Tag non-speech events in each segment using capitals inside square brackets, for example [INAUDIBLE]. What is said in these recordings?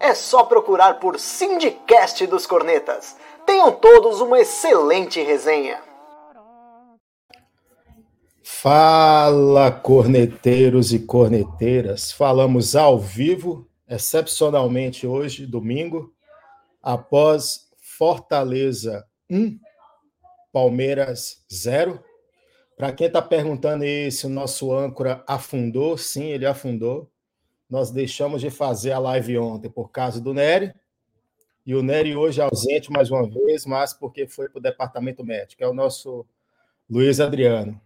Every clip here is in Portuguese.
é só procurar por Sindicast dos Cornetas. Tenham todos uma excelente resenha. Fala, corneteiros e corneteiras. Falamos ao vivo, excepcionalmente hoje, domingo, após Fortaleza 1, Palmeiras 0. Para quem está perguntando aí se o nosso âncora afundou, sim, ele afundou. Nós deixamos de fazer a live ontem por causa do Nery. E o Nery hoje é ausente mais uma vez, mas porque foi para o departamento médico. É o nosso Luiz Adriano.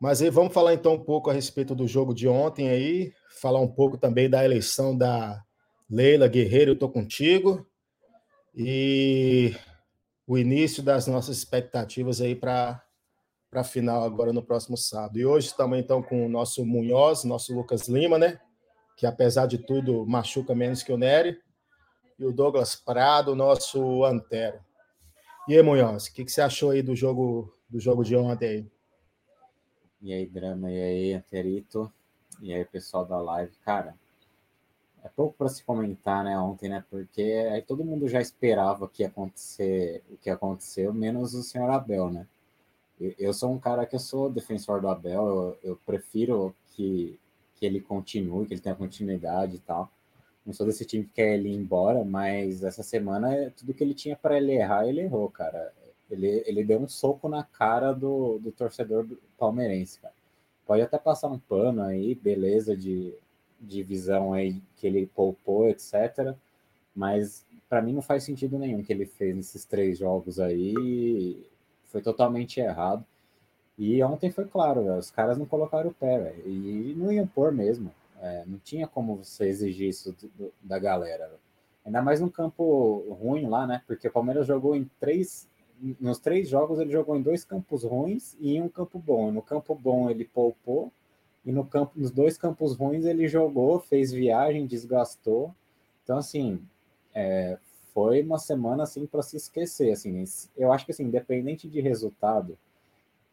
Mas aí vamos falar então um pouco a respeito do jogo de ontem aí, falar um pouco também da eleição da Leila Guerreiro, eu estou contigo, e o início das nossas expectativas aí para a final agora no próximo sábado. E hoje estamos então com o nosso Munhoz, nosso Lucas Lima, né? Que apesar de tudo machuca menos que o Nery, e o Douglas Prado, nosso Antero. E aí, Munhoz, o que, que, você achou aí do jogo do jogo de ontem? E aí, Drama, e aí, Anterito, e aí, pessoal da live, cara, é pouco para se comentar, né, ontem, né, porque aí todo mundo já esperava que ia acontecer o que aconteceu, menos o senhor Abel, né. Eu sou um cara que eu sou defensor do Abel, eu, eu prefiro que que ele continue, que ele tenha continuidade e tal. Não sou desse time que quer ele ir embora, mas essa semana tudo que ele tinha para ele errar, ele errou, cara. Ele, ele deu um soco na cara do, do torcedor do palmeirense, cara. Pode até passar um pano aí, beleza, de, de visão aí que ele poupou, etc. Mas para mim não faz sentido nenhum que ele fez nesses três jogos aí. Foi totalmente errado. E ontem foi claro, véio, os caras não colocaram o pé, véio, e não iam pôr mesmo. É, não tinha como você exigir isso do, da galera. Véio. Ainda mais num campo ruim lá, né? Porque o Palmeiras jogou em três. Nos três jogos ele jogou em dois campos ruins e em um campo bom. No campo bom ele poupou, e no campo, nos dois campos ruins ele jogou, fez viagem, desgastou. Então, assim, é, foi uma semana assim para se esquecer. Assim, eu acho que assim, independente de resultado,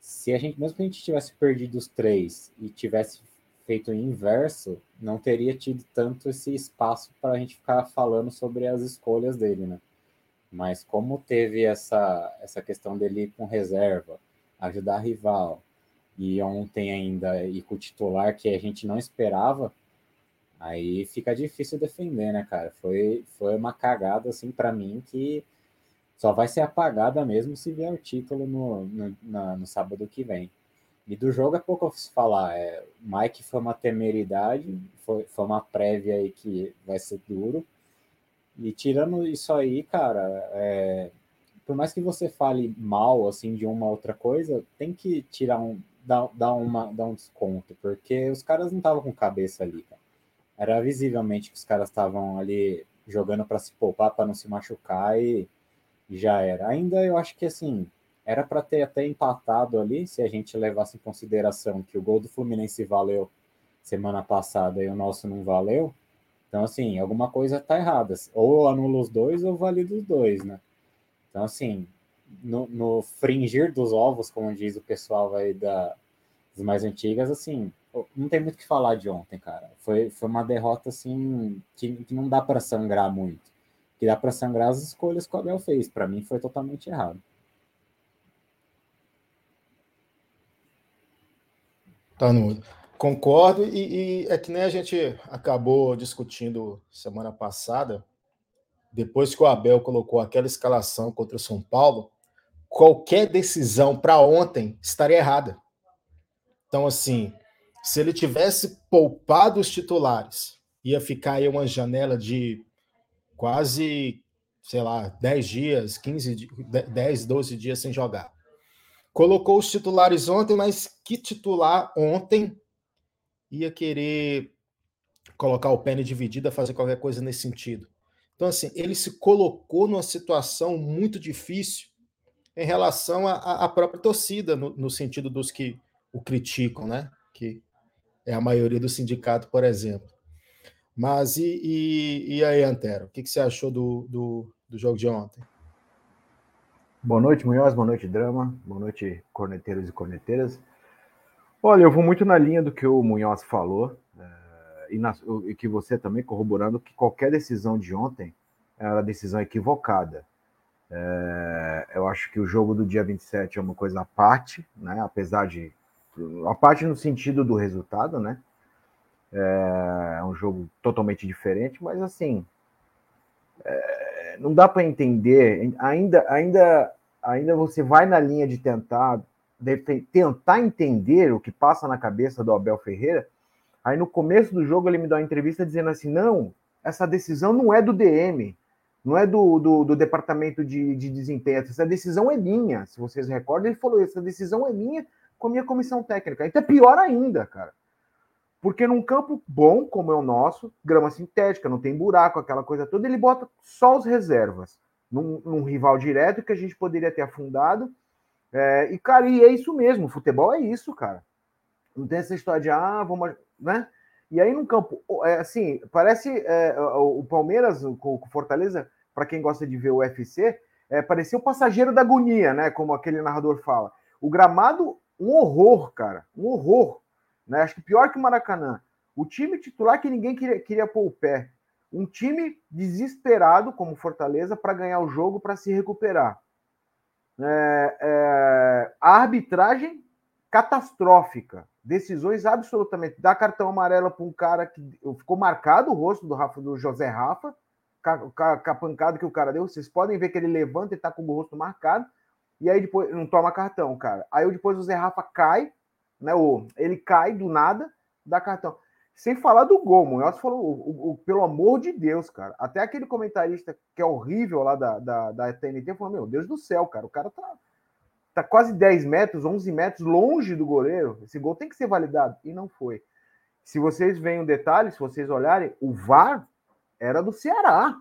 se a gente, mesmo que a gente tivesse perdido os três e tivesse feito o inverso, não teria tido tanto esse espaço para a gente ficar falando sobre as escolhas dele, né? Mas como teve essa, essa questão dele ir com reserva, ajudar rival, e ontem ainda ir com o titular que a gente não esperava, aí fica difícil defender, né, cara? Foi, foi uma cagada, assim, para mim, que só vai ser apagada mesmo se vier o título no, no, na, no sábado que vem. E do jogo é pouco a falar. É, Mike foi uma temeridade, foi, foi uma prévia aí que vai ser duro. E tirando isso aí, cara, é, por mais que você fale mal assim de uma outra coisa, tem que tirar um, dar, dar, uma, dar um desconto, porque os caras não estavam com cabeça ali, cara. Era visivelmente que os caras estavam ali jogando para se poupar, para não se machucar e já era. Ainda eu acho que assim, era para ter até empatado ali, se a gente levasse em consideração que o gol do Fluminense valeu semana passada e o nosso não valeu. Então, assim, alguma coisa tá errada. Ou anula os dois ou valida os dois, né? Então, assim, no, no fringir dos ovos, como diz o pessoal aí da, das mais antigas, assim, não tem muito o que falar de ontem, cara. Foi, foi uma derrota, assim, que, que não dá para sangrar muito que dá para sangrar as escolhas que o Abel fez. Para mim foi totalmente errado. Tá no concordo e, e, é que nem a gente acabou discutindo semana passada, depois que o Abel colocou aquela escalação contra o São Paulo, qualquer decisão para ontem estaria errada. Então, assim, se ele tivesse poupado os titulares, ia ficar aí uma janela de quase, sei lá, 10 dias, 15, 10, 12 dias sem jogar. Colocou os titulares ontem, mas que titular ontem ia querer colocar o pé dividida, fazer qualquer coisa nesse sentido? Então, assim, ele se colocou numa situação muito difícil em relação à, própria torcida, no, no, sentido dos que o criticam, né? Que é a maioria do sindicato, por exemplo. Mas e, e, e aí, Antero, o que, que você achou do, do, do jogo de ontem? Boa noite, Munhoz, boa noite, Drama, boa noite, corneteiros e corneteiras. Olha, eu vou muito na linha do que o Munhoz falou, é, e, na, e que você também corroborando que qualquer decisão de ontem era decisão equivocada. É, eu acho que o jogo do dia 27 é uma coisa à parte, né? Apesar de. A parte no sentido do resultado, né? É, é um jogo totalmente diferente, mas assim. É, não dá para entender. Ainda, ainda, ainda você vai na linha de tentar, de tentar entender o que passa na cabeça do Abel Ferreira. Aí no começo do jogo ele me dá uma entrevista dizendo assim: não, essa decisão não é do DM não é do, do, do departamento de, de, desempenho, essa decisão é minha. Se vocês recordam, ele falou: essa decisão é minha com a minha comissão técnica. Então é pior ainda, cara. Porque num campo bom, como é o nosso, grama sintética, não tem buraco, aquela coisa toda, ele bota só os reservas. Num, num rival direto que a gente poderia ter afundado. É, e, cara, e é isso mesmo, futebol é isso, cara. Não tem essa história de, ah, vamos. Né? E aí, no campo, é, assim, parece é, o Palmeiras com o Fortaleza, para quem gosta de ver o UFC, é, parecia o passageiro da agonia, né? Como aquele narrador fala. O gramado, um horror, cara, um horror. Né? Acho que pior que o Maracanã. O time titular que ninguém queria, queria pôr o pé. Um time desesperado, como Fortaleza, para ganhar o jogo, para se recuperar. É, é, a arbitragem catastrófica decisões absolutamente. Dar cartão amarelo para um cara que ficou marcado o rosto do Rafa, do José Rafa, com a, pancada que o cara deu. Vocês podem ver que ele levanta e tá com o rosto marcado. E aí depois não toma cartão, cara. Aí depois o Zé Rafa cai, né? O, ele cai do nada, dá cartão. Sem falar do gol, Munhoz falou, o, o, pelo amor de Deus, cara. Até aquele comentarista que é horrível lá da, da, da TNT falou: Meu Deus do céu, cara, o cara tá, tá quase 10 metros, 11 metros longe do goleiro. Esse gol tem que ser validado. E não foi. Se vocês veem o detalhe, se vocês olharem, o VAR era do Ceará.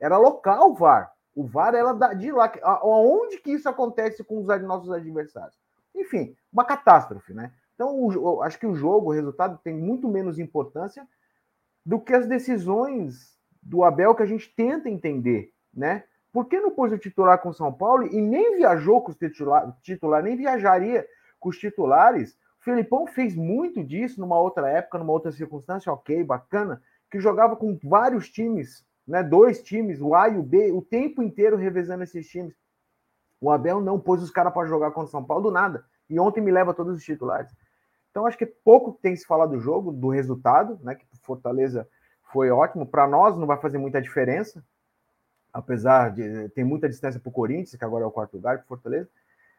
Era local o VAR. O VAR era de lá. Aonde que isso acontece com os nossos adversários? Enfim, uma catástrofe, né? Então, o, acho que o jogo, o resultado, tem muito menos importância do que as decisões do Abel que a gente tenta entender, né? Por que não pôs o titular com São Paulo e nem viajou com os titulares, titular, nem viajaria com os titulares? O Felipão fez muito disso numa outra época, numa outra circunstância, ok, bacana, que jogava com vários times, né? Dois times, o A e o B, o tempo inteiro revezando esses times. O Abel não pôs os caras para jogar contra o São Paulo do nada. E ontem me leva todos os titulares. Então acho que pouco tem se falar do jogo, do resultado, né? Que Fortaleza foi ótimo. Para nós não vai fazer muita diferença, apesar de ter muita distância para o Corinthians, que agora é o quarto lugar, para Fortaleza.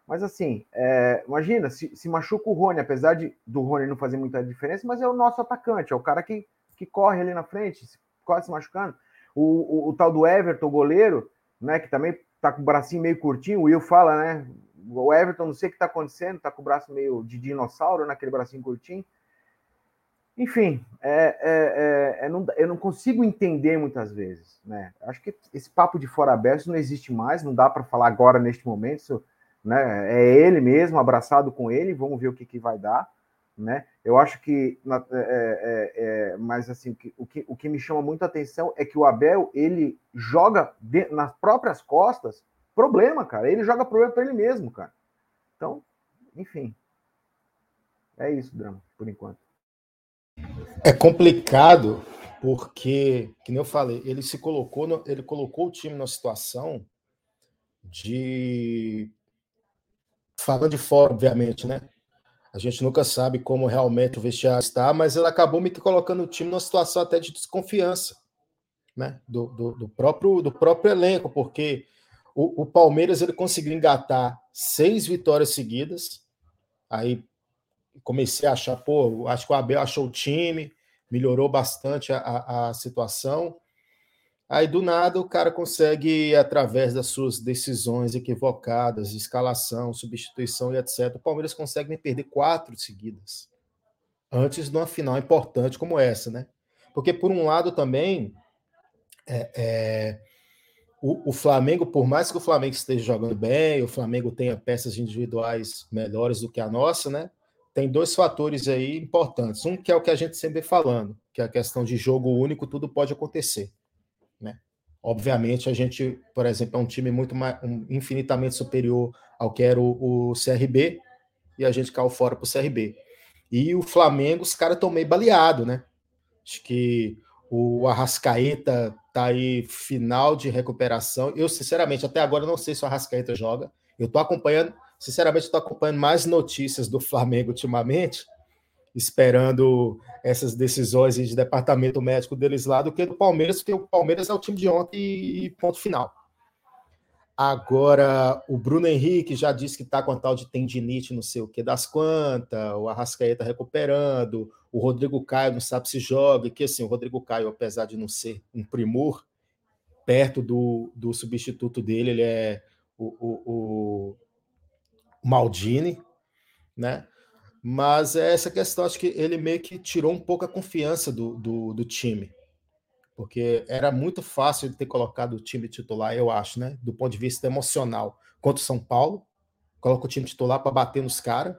Mas assim, é, imagina, se, se machuca o Rony, apesar de do Rony não fazer muita diferença, mas é o nosso atacante, é o cara que, que corre ali na frente, quase se machucando. O, o, o tal do Everton, goleiro, né, que também tá com o bracinho meio curtinho, o Will fala, né? O Everton, não sei o que tá acontecendo, tá com o braço meio de dinossauro, naquele bracinho curtinho. Enfim, é, é, é, é, não, eu não consigo entender muitas vezes. Né? Acho que esse papo de fora aberto não existe mais, não dá para falar agora neste momento. Isso, né, é ele mesmo, abraçado com ele, vamos ver o que, que vai dar. Né? Eu acho que, é, é, é, mas assim, o que, o que me chama muito a atenção é que o Abel ele joga de, nas próprias costas problema, cara. Ele joga problema para ele mesmo, cara. Então, enfim, é isso, drama, por enquanto. É complicado porque, que nem eu falei, ele se colocou, no, ele colocou o time numa situação de falando de fora, obviamente, né? A gente nunca sabe como realmente o vestiário está, mas ele acabou me colocando o time numa situação até de desconfiança, né? Do, do, do próprio do próprio elenco, porque o, o Palmeiras ele conseguiu engatar seis vitórias seguidas, aí comecei a achar, pô, acho que o Abel achou o time, melhorou bastante a, a, a situação. Aí, do nada, o cara consegue, através das suas decisões equivocadas, escalação, substituição e etc., o Palmeiras consegue me perder quatro seguidas. Antes de uma final importante como essa, né? Porque, por um lado, também, É, é, o, o, Flamengo, por mais que o Flamengo esteja jogando bem, o Flamengo tenha peças individuais melhores do que a nossa, né? Tem dois fatores aí importantes. Um que é o que a gente sempre vem falando, que é a questão de jogo único, tudo pode acontecer, né? Obviamente, a gente, por exemplo, é um time muito mais, um, infinitamente superior ao que era o, o CRB, e a gente caiu fora para o CRB. E o Flamengo, os caras estão meio baleados, né? Acho que o Arrascaeta tá aí final de recuperação. Eu, sinceramente, até agora não sei se o Arrascaeta joga. Eu tô acompanhando, sinceramente, estou acompanhando mais notícias do Flamengo ultimamente, esperando essas decisões de departamento médico deles lá, do que do Palmeiras, porque o Palmeiras é o time de ontem e ponto final. Agora, o Bruno Henrique já disse que está com a tal de tendinite, não sei o que das quantas, o Arrascaeta recuperando, o Rodrigo Caio não sabe se joga, que assim, o Rodrigo Caio, apesar de não ser um primor, perto do, do substituto dele, ele é o, o, o Maldini, né? Mas é essa questão, acho que ele meio que tirou um pouco a confiança do, do, do time porque era muito fácil ele ter colocado o time titular, eu acho, né? Do ponto de vista emocional, contra o São Paulo, coloca o time titular para bater nos caras,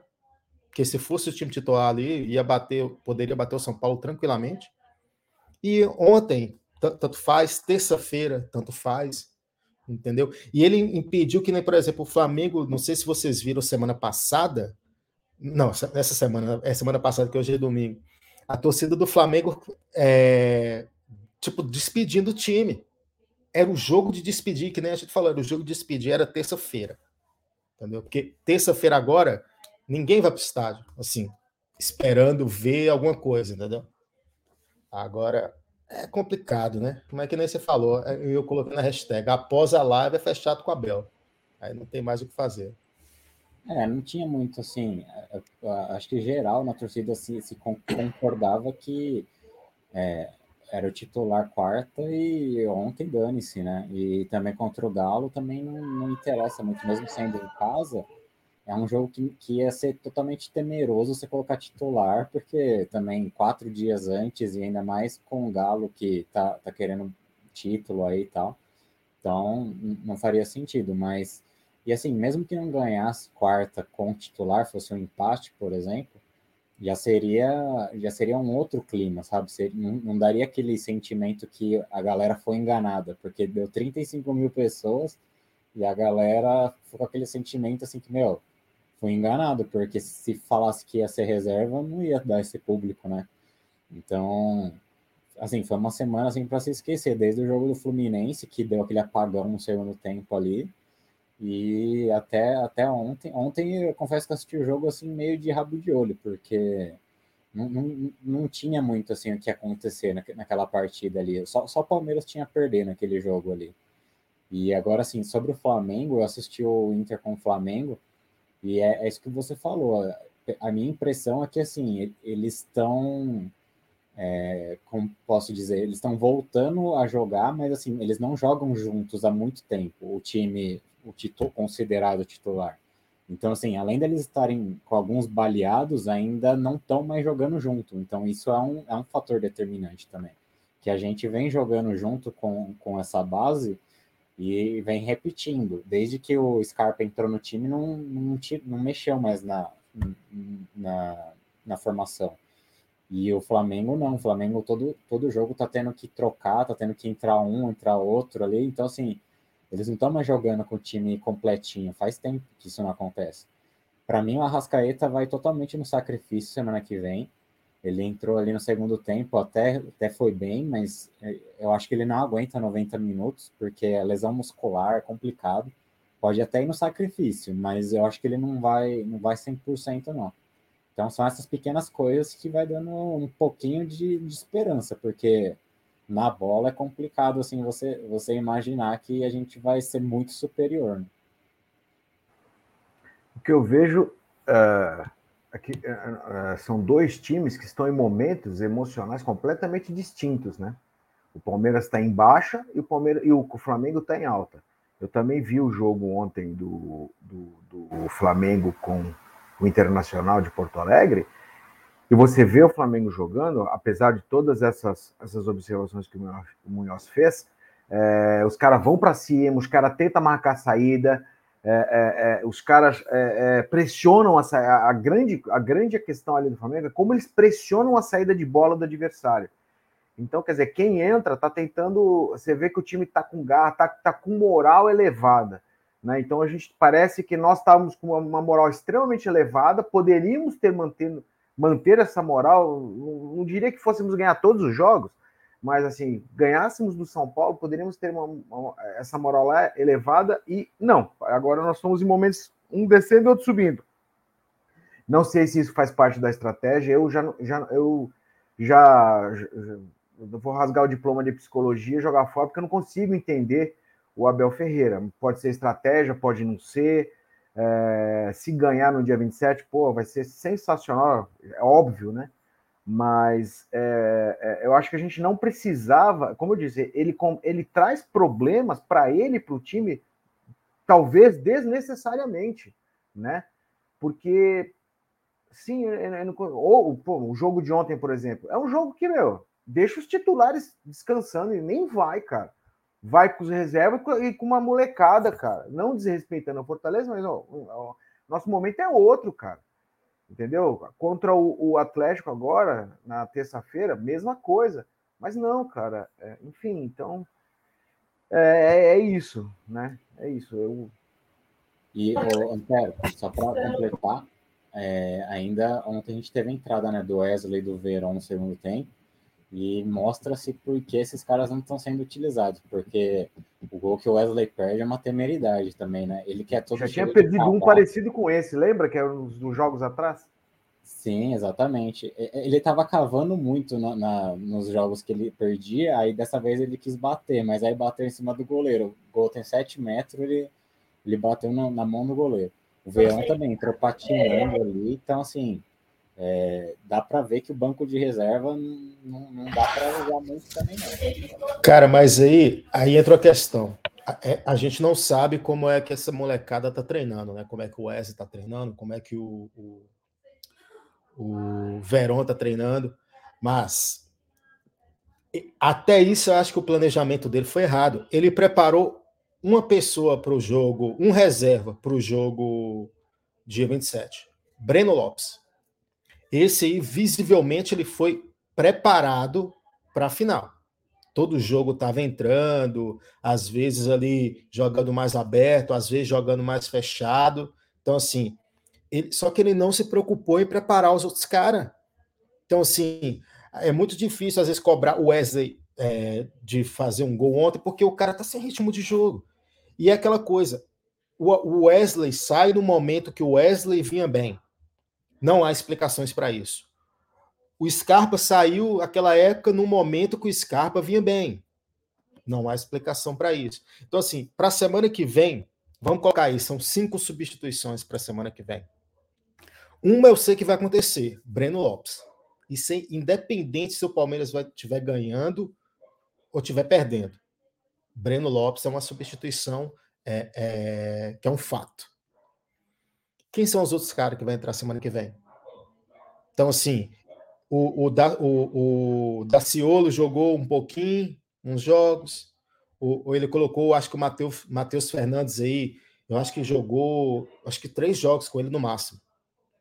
porque se fosse o time titular ali, ia bater, poderia bater o São Paulo tranquilamente. E ontem, tanto faz, terça-feira, tanto faz, entendeu? E ele impediu que nem, por exemplo, o Flamengo, não sei se vocês viram semana passada, não, essa semana, é semana passada que hoje é domingo, a torcida do Flamengo é, tipo, despedindo o time. Era o jogo de despedir, que nem a gente falou, era o jogo de despedir, era terça-feira. Entendeu? Porque terça-feira agora, ninguém vai para o estádio, assim, esperando ver alguma coisa, entendeu? Agora, é complicado, né? Como é que nem você falou, é, eu coloquei na hashtag, após a live é fechado com a Bel. Aí não tem mais o que fazer. É, não tinha muito, assim, é, é, acho que geral na torcida se, se concordava que é, era o titular quarta e ontem dane-se, né? E também contra o Galo também não, não, interessa muito, mesmo sendo em casa. É um jogo que, que ia ser totalmente temeroso você colocar titular, porque também quatro dias antes, e ainda mais com o Galo que tá, tá querendo título aí e tal. Então, não faria sentido, mas. E assim, mesmo que não ganhasse quarta com titular, fosse um empate, por exemplo, já seria já seria um outro clima, sabe? Seria, não, não, daria aquele sentimento que a galera foi enganada, porque deu 35 mil pessoas e a galera ficou com aquele sentimento assim que, meu, foi enganado, porque se falasse que ia ser reserva, não ia dar esse público, né? Então, assim, foi uma semana assim para se esquecer, desde o jogo do Fluminense, que deu aquele apagão no segundo tempo ali, e até, até ontem, ontem eu confesso que assisti o jogo assim meio de rabo de olho, porque não, não, não tinha muito assim o que acontecer naquela partida ali. Só, só o Palmeiras tinha perder naquele jogo ali. E agora, assim, sobre o Flamengo, eu assisti o Inter com o Flamengo, e é, é isso que você falou. A minha impressão é que, assim, eles estão, é, como posso dizer, eles estão voltando a jogar, mas, assim, eles não jogam juntos há muito tempo. O time o título considerado titular. Então, assim, além deles estarem com alguns baleados, ainda não estão mais jogando junto. Então, isso é um, é um fator determinante também. Que a gente vem jogando junto com, com essa base e vem repetindo. Desde que o Scarpa entrou no time, não, não, não mexeu mais na, na, na formação. E o Flamengo não. O Flamengo todo, todo jogo tá tendo que trocar, tá tendo que entrar um, entrar outro ali. Então, assim, eles não estão mais jogando com o time completinho. Faz tempo que isso não acontece. Para mim, o Arrascaeta vai totalmente no sacrifício semana que vem. Ele entrou ali no segundo tempo, até, até foi bem, mas é, eu acho que ele não aguenta 90 minutos, porque a lesão muscular é complicado. Pode até ir no sacrifício, mas eu acho que ele não vai, não vai 100% não. Então são essas pequenas coisas que vai dando um pouquinho de, de esperança, porque na bola é complicado assim você você imaginar que a gente vai ser muito superior. Né? O que eu vejo uh, aqui uh, uh, são dois times que estão em momentos emocionais completamente distintos, né? O Palmeiras está em baixa e o Palmeiras e o Flamengo está em alta. Eu também vi o jogo ontem do, do, do Flamengo com o Internacional de Porto Alegre e você vê o Flamengo jogando, apesar de todas essas, essas observações que o Munhoz fez, É, os caras vão para cima, os caras tentam marcar a saída, é, é, é os caras é, pressionam a, a, a, grande, a grande questão ali do Flamengo é como eles pressionam a saída de bola do adversário. Então, quer dizer, quem entra tá tentando. Você vê que o time tá com garra, tá, tá com moral elevada. Né? Então a gente parece que nós estávamos com uma moral extremamente elevada, poderíamos ter mantendo, manter essa moral. Não, não, diria que fôssemos ganhar todos os jogos, mas assim, ganhássemos do São Paulo, poderíamos ter uma, uma, essa moral lá elevada e não. Agora nós estamos em momentos um descendo e outro subindo. Não sei se isso faz parte da estratégia. Eu já, já eu já, já vou rasgar o diploma de psicologia, jogar fora, porque eu não consigo entender o Abel Ferreira. Pode ser estratégia, pode não ser. É, se ganhar no dia 27, pô, vai ser sensacional, é óbvio, né? Mas é, é, eu acho que a gente não precisava, como eu disse, ele, ele traz problemas para ele, para o time, talvez desnecessariamente, né? Porque, sim, ou pô, o jogo de ontem, por exemplo, é um jogo que, meu, deixa os titulares descansando e nem vai, cara vai com os reservas e com uma molecada, cara. Não desrespeitando a Fortaleza, mas ó, ó, nosso momento é outro, cara. Entendeu? Contra o, o Atlético agora, na terça-feira, mesma coisa. Mas não, cara. É, enfim, então. É, é, é, isso, né? É isso. Eu... E, Antero, só para completar, é, ainda ontem a gente teve a entrada né, do Wesley do Verão no segundo tempo. E mostra-se por que esses caras não estão sendo utilizados, porque o gol que o Wesley perde é uma temeridade também, né? Ele quer todo Já tinha perdido um parecido com esse, lembra que era nos, nos jogos atrás? Sim, exatamente. Ele estava cavando muito na, na, nos jogos que ele perdia, aí dessa vez ele quis bater, mas aí bateu em cima do goleiro. O gol tem 7 metros, ele, ele bateu na, na mão do goleiro. O Veão também entrou patinando ali, então assim, é, dá para ver que o banco de reserva não, não dá para usar muito também, não. Cara, mas aí, aí entra a questão. A, é, a, gente não sabe como é que essa molecada tá treinando, né? Como é que o Wesley tá treinando, como é que o, o, o Verón tá treinando, mas até isso eu acho que o planejamento dele foi errado. Ele preparou uma pessoa para o jogo, um reserva para o jogo dia 27, Breno Lopes. Esse aí, visivelmente, ele foi preparado para a final. Todo jogo estava entrando, às vezes ali jogando mais aberto, às vezes jogando mais fechado. Então, assim, ele, só que ele não se preocupou em preparar os outros caras. Então, assim, é muito difícil, às vezes, cobrar o Wesley é, de fazer um gol ontem, porque o cara tá sem ritmo de jogo. E é aquela coisa, o Wesley sai no momento que o Wesley vinha bem. Não há explicações para isso. O Scarpa saiu aquela época no momento que o Scarpa vinha bem. Não há explicação para isso. Então, assim, para a semana que vem, vamos colocar aí, são cinco substituições para a semana que vem. Uma eu sei que vai acontecer, Breno Lopes. E sem, independente se o Palmeiras estiver ganhando ou estiver perdendo. Breno Lopes é uma substituição é, é, que é um fato. Quem são os outros caras que vai entrar semana que vem? Então, assim, o, o, da, o, o Daciolo jogou um pouquinho, uns jogos. O, ele colocou, acho que o Matheus, Fernandes aí, eu acho que jogou, acho que três jogos com ele no máximo.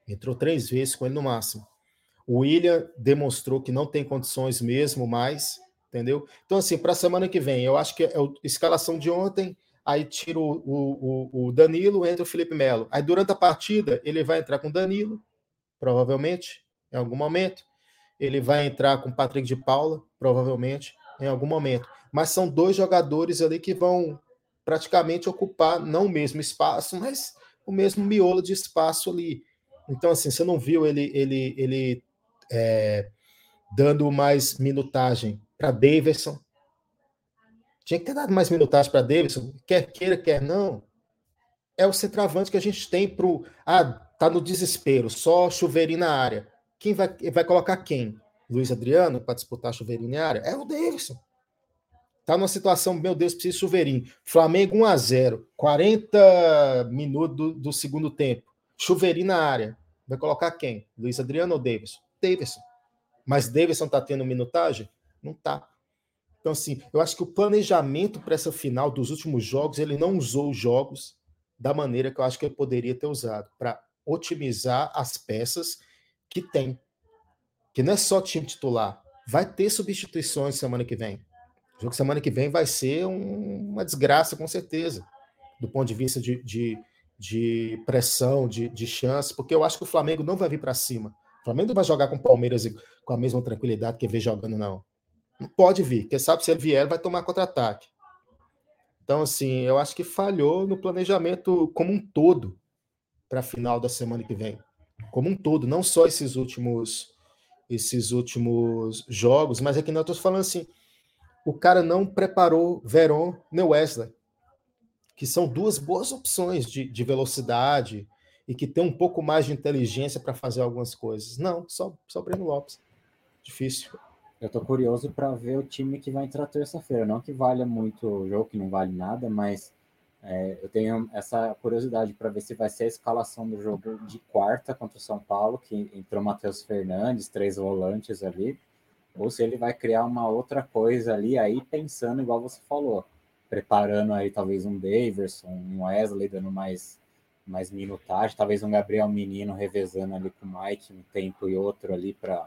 Entrou três vezes com ele no máximo. O William demonstrou que não tem condições mesmo mais, entendeu? Então, assim, para a semana que vem, eu acho que é a escalação de ontem, aí tira o, o, o Danilo, entra o Felipe Melo. Aí durante a partida, ele vai entrar com o Danilo, provavelmente, em algum momento. Ele vai entrar com o Patrick de Paula, provavelmente, em algum momento. Mas são dois jogadores ali que vão praticamente ocupar não o mesmo espaço, mas o mesmo miolo de espaço ali. Então, assim, você não viu ele, ele, ele é, dando mais minutagem para Davidson, tinha que ter dado mais minutagem para Davidson, quer queira, quer não. É o centroavante que a gente tem para o. Ah, tá no desespero, só chuveirinho na área. Quem vai, vai colocar quem? Luiz Adriano para disputar chuveirinho na área? É o Davidson. Tá numa situação, meu Deus, precisa chuveirinho. Flamengo 1 a 0 40 minutos do, do segundo tempo. Chuveirinho na área. Vai colocar quem? Luiz Adriano ou Davidson? Davidson. Mas Davidson tá tendo minutagem? Não tá. Então, assim, eu acho que o planejamento para essa final dos últimos jogos, ele não usou os jogos da maneira que eu acho que ele poderia ter usado, para otimizar as peças que tem. Que não é só time titular. Vai ter substituições semana que vem. O jogo semana que vem vai ser um, uma desgraça, com certeza, do ponto de vista de, de, de pressão, de, de chance, porque eu acho que o Flamengo não vai vir para cima. O Flamengo não vai jogar com o Palmeiras com a mesma tranquilidade que vem jogando, não. Não pode vir, porque sabe se ele vier, vai tomar contra-ataque. Então, assim, eu acho que falhou no planejamento como um todo para a final da semana que vem. Como um todo, não só esses últimos esses últimos jogos, mas é que não estou falando assim, o cara não preparou Veron nem Wesley, que são duas boas opções de, de velocidade e que tem um pouco mais de inteligência para fazer algumas coisas. Não, só, só Breno Lopes. Difícil. Eu tô curioso para ver o time que vai entrar terça-feira. Não que valha muito o jogo, que não vale nada, mas é, eu tenho essa curiosidade para ver se vai ser a escalação do jogo de quarta contra o São Paulo, que entrou Matheus Fernandes, três volantes ali, ou se ele vai criar uma outra coisa ali, aí pensando igual você falou, preparando aí talvez um Daverson, um Wesley dando mais, mais minutagem, talvez um Gabriel Menino revezando ali com o Mike um tempo e outro ali para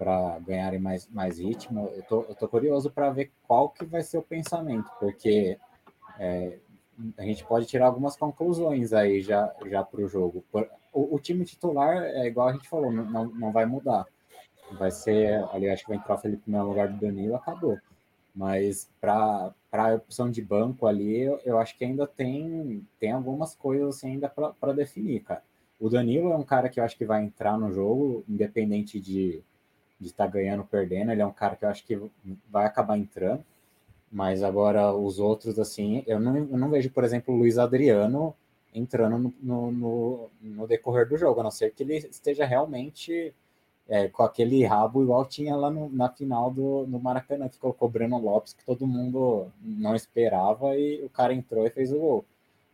para ganharem mais, mais ritmo. Eu tô, eu tô curioso para ver qual que vai ser o pensamento, porque é, a gente pode tirar algumas conclusões aí já, já para o jogo. O, time titular, é igual a gente falou, não, não vai mudar. Vai ser, ali acho que vai entrar o Felipe no lugar do Danilo, acabou. Mas para a opção de banco ali, eu, eu, acho que ainda tem, tem algumas coisas assim, ainda para definir, cara. O Danilo é um cara que eu acho que vai entrar no jogo, independente de de estar tá ganhando perdendo. Ele é um cara que eu acho que vai acabar entrando. Mas agora os outros, assim, eu não, eu não vejo, por exemplo, o Luiz Adriano entrando no, no, no, decorrer do jogo, a não ser que ele esteja realmente é, com aquele rabo igual tinha lá no, na final do no Maracanã, que ficou cobrando o Lopes, que todo mundo não esperava, e o cara entrou e fez o gol.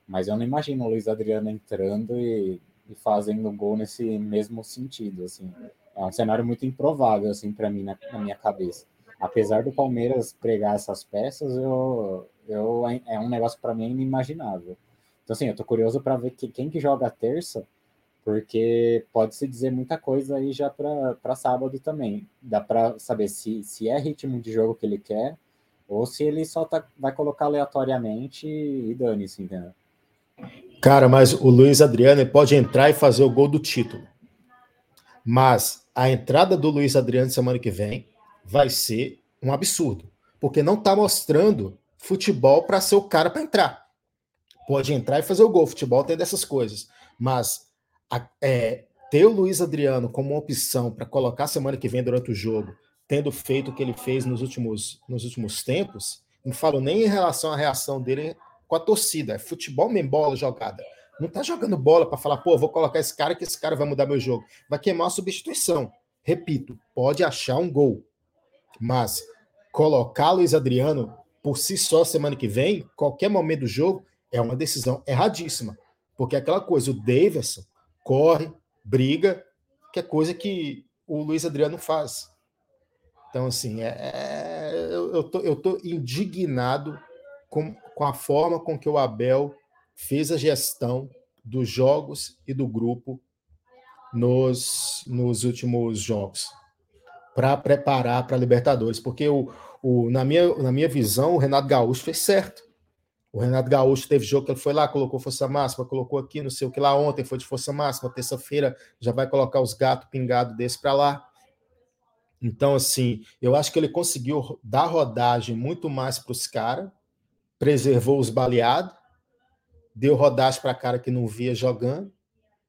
Mas eu não imagino o Luiz Adriano entrando e, e fazendo gol nesse mesmo sentido, assim. É um cenário muito improvável, assim, para mim, na, na, minha cabeça. Apesar do Palmeiras pregar essas peças, eu, eu, é um negócio para mim inimaginável. Então, assim, eu tô curioso para ver que, quem que joga terça, porque pode-se dizer muita coisa aí já para sábado também. Dá para saber se, se é ritmo de jogo que ele quer, ou se ele só tá, vai colocar aleatoriamente e dane-se, entendeu? Cara, mas o Luiz Adriano pode entrar e fazer o gol do título. Mas a entrada do Luiz Adriano semana que vem vai ser um absurdo, porque não está mostrando futebol para ser o cara para entrar. Pode entrar e fazer o gol, futebol tem dessas coisas, mas a, é, ter o Luiz Adriano como uma opção para colocar semana que vem durante o jogo, tendo feito o que ele fez nos últimos, nos últimos tempos, não falo nem em relação à reação dele com a torcida, é futebol mesmo, bola jogada. Não tá jogando bola para falar, pô, vou colocar esse cara que esse cara vai mudar meu jogo. Vai queimar a substituição. Repito, pode achar um gol. Mas colocar Luiz Adriano por si só semana que vem, qualquer momento do jogo, é uma decisão erradíssima. Porque é aquela coisa, o Davidson corre, briga, que é coisa que o Luiz Adriano faz. Então, assim, é, é, eu, eu, tô, eu tô indignado com, com a forma com que o Abel fez a gestão dos jogos e do grupo nos, nos últimos jogos para preparar para a Libertadores, porque o, o, na, minha, na minha visão o Renato Gaúcho fez certo. O Renato Gaúcho teve jogo que ele foi lá, colocou força máxima, colocou aqui, não sei o que lá ontem, foi de força máxima, terça-feira já vai colocar os gatos pingados desse para lá. Então, assim, eu acho que ele conseguiu dar rodagem muito mais para os caras, preservou os baleados, deu rodagem para cara que não via jogando,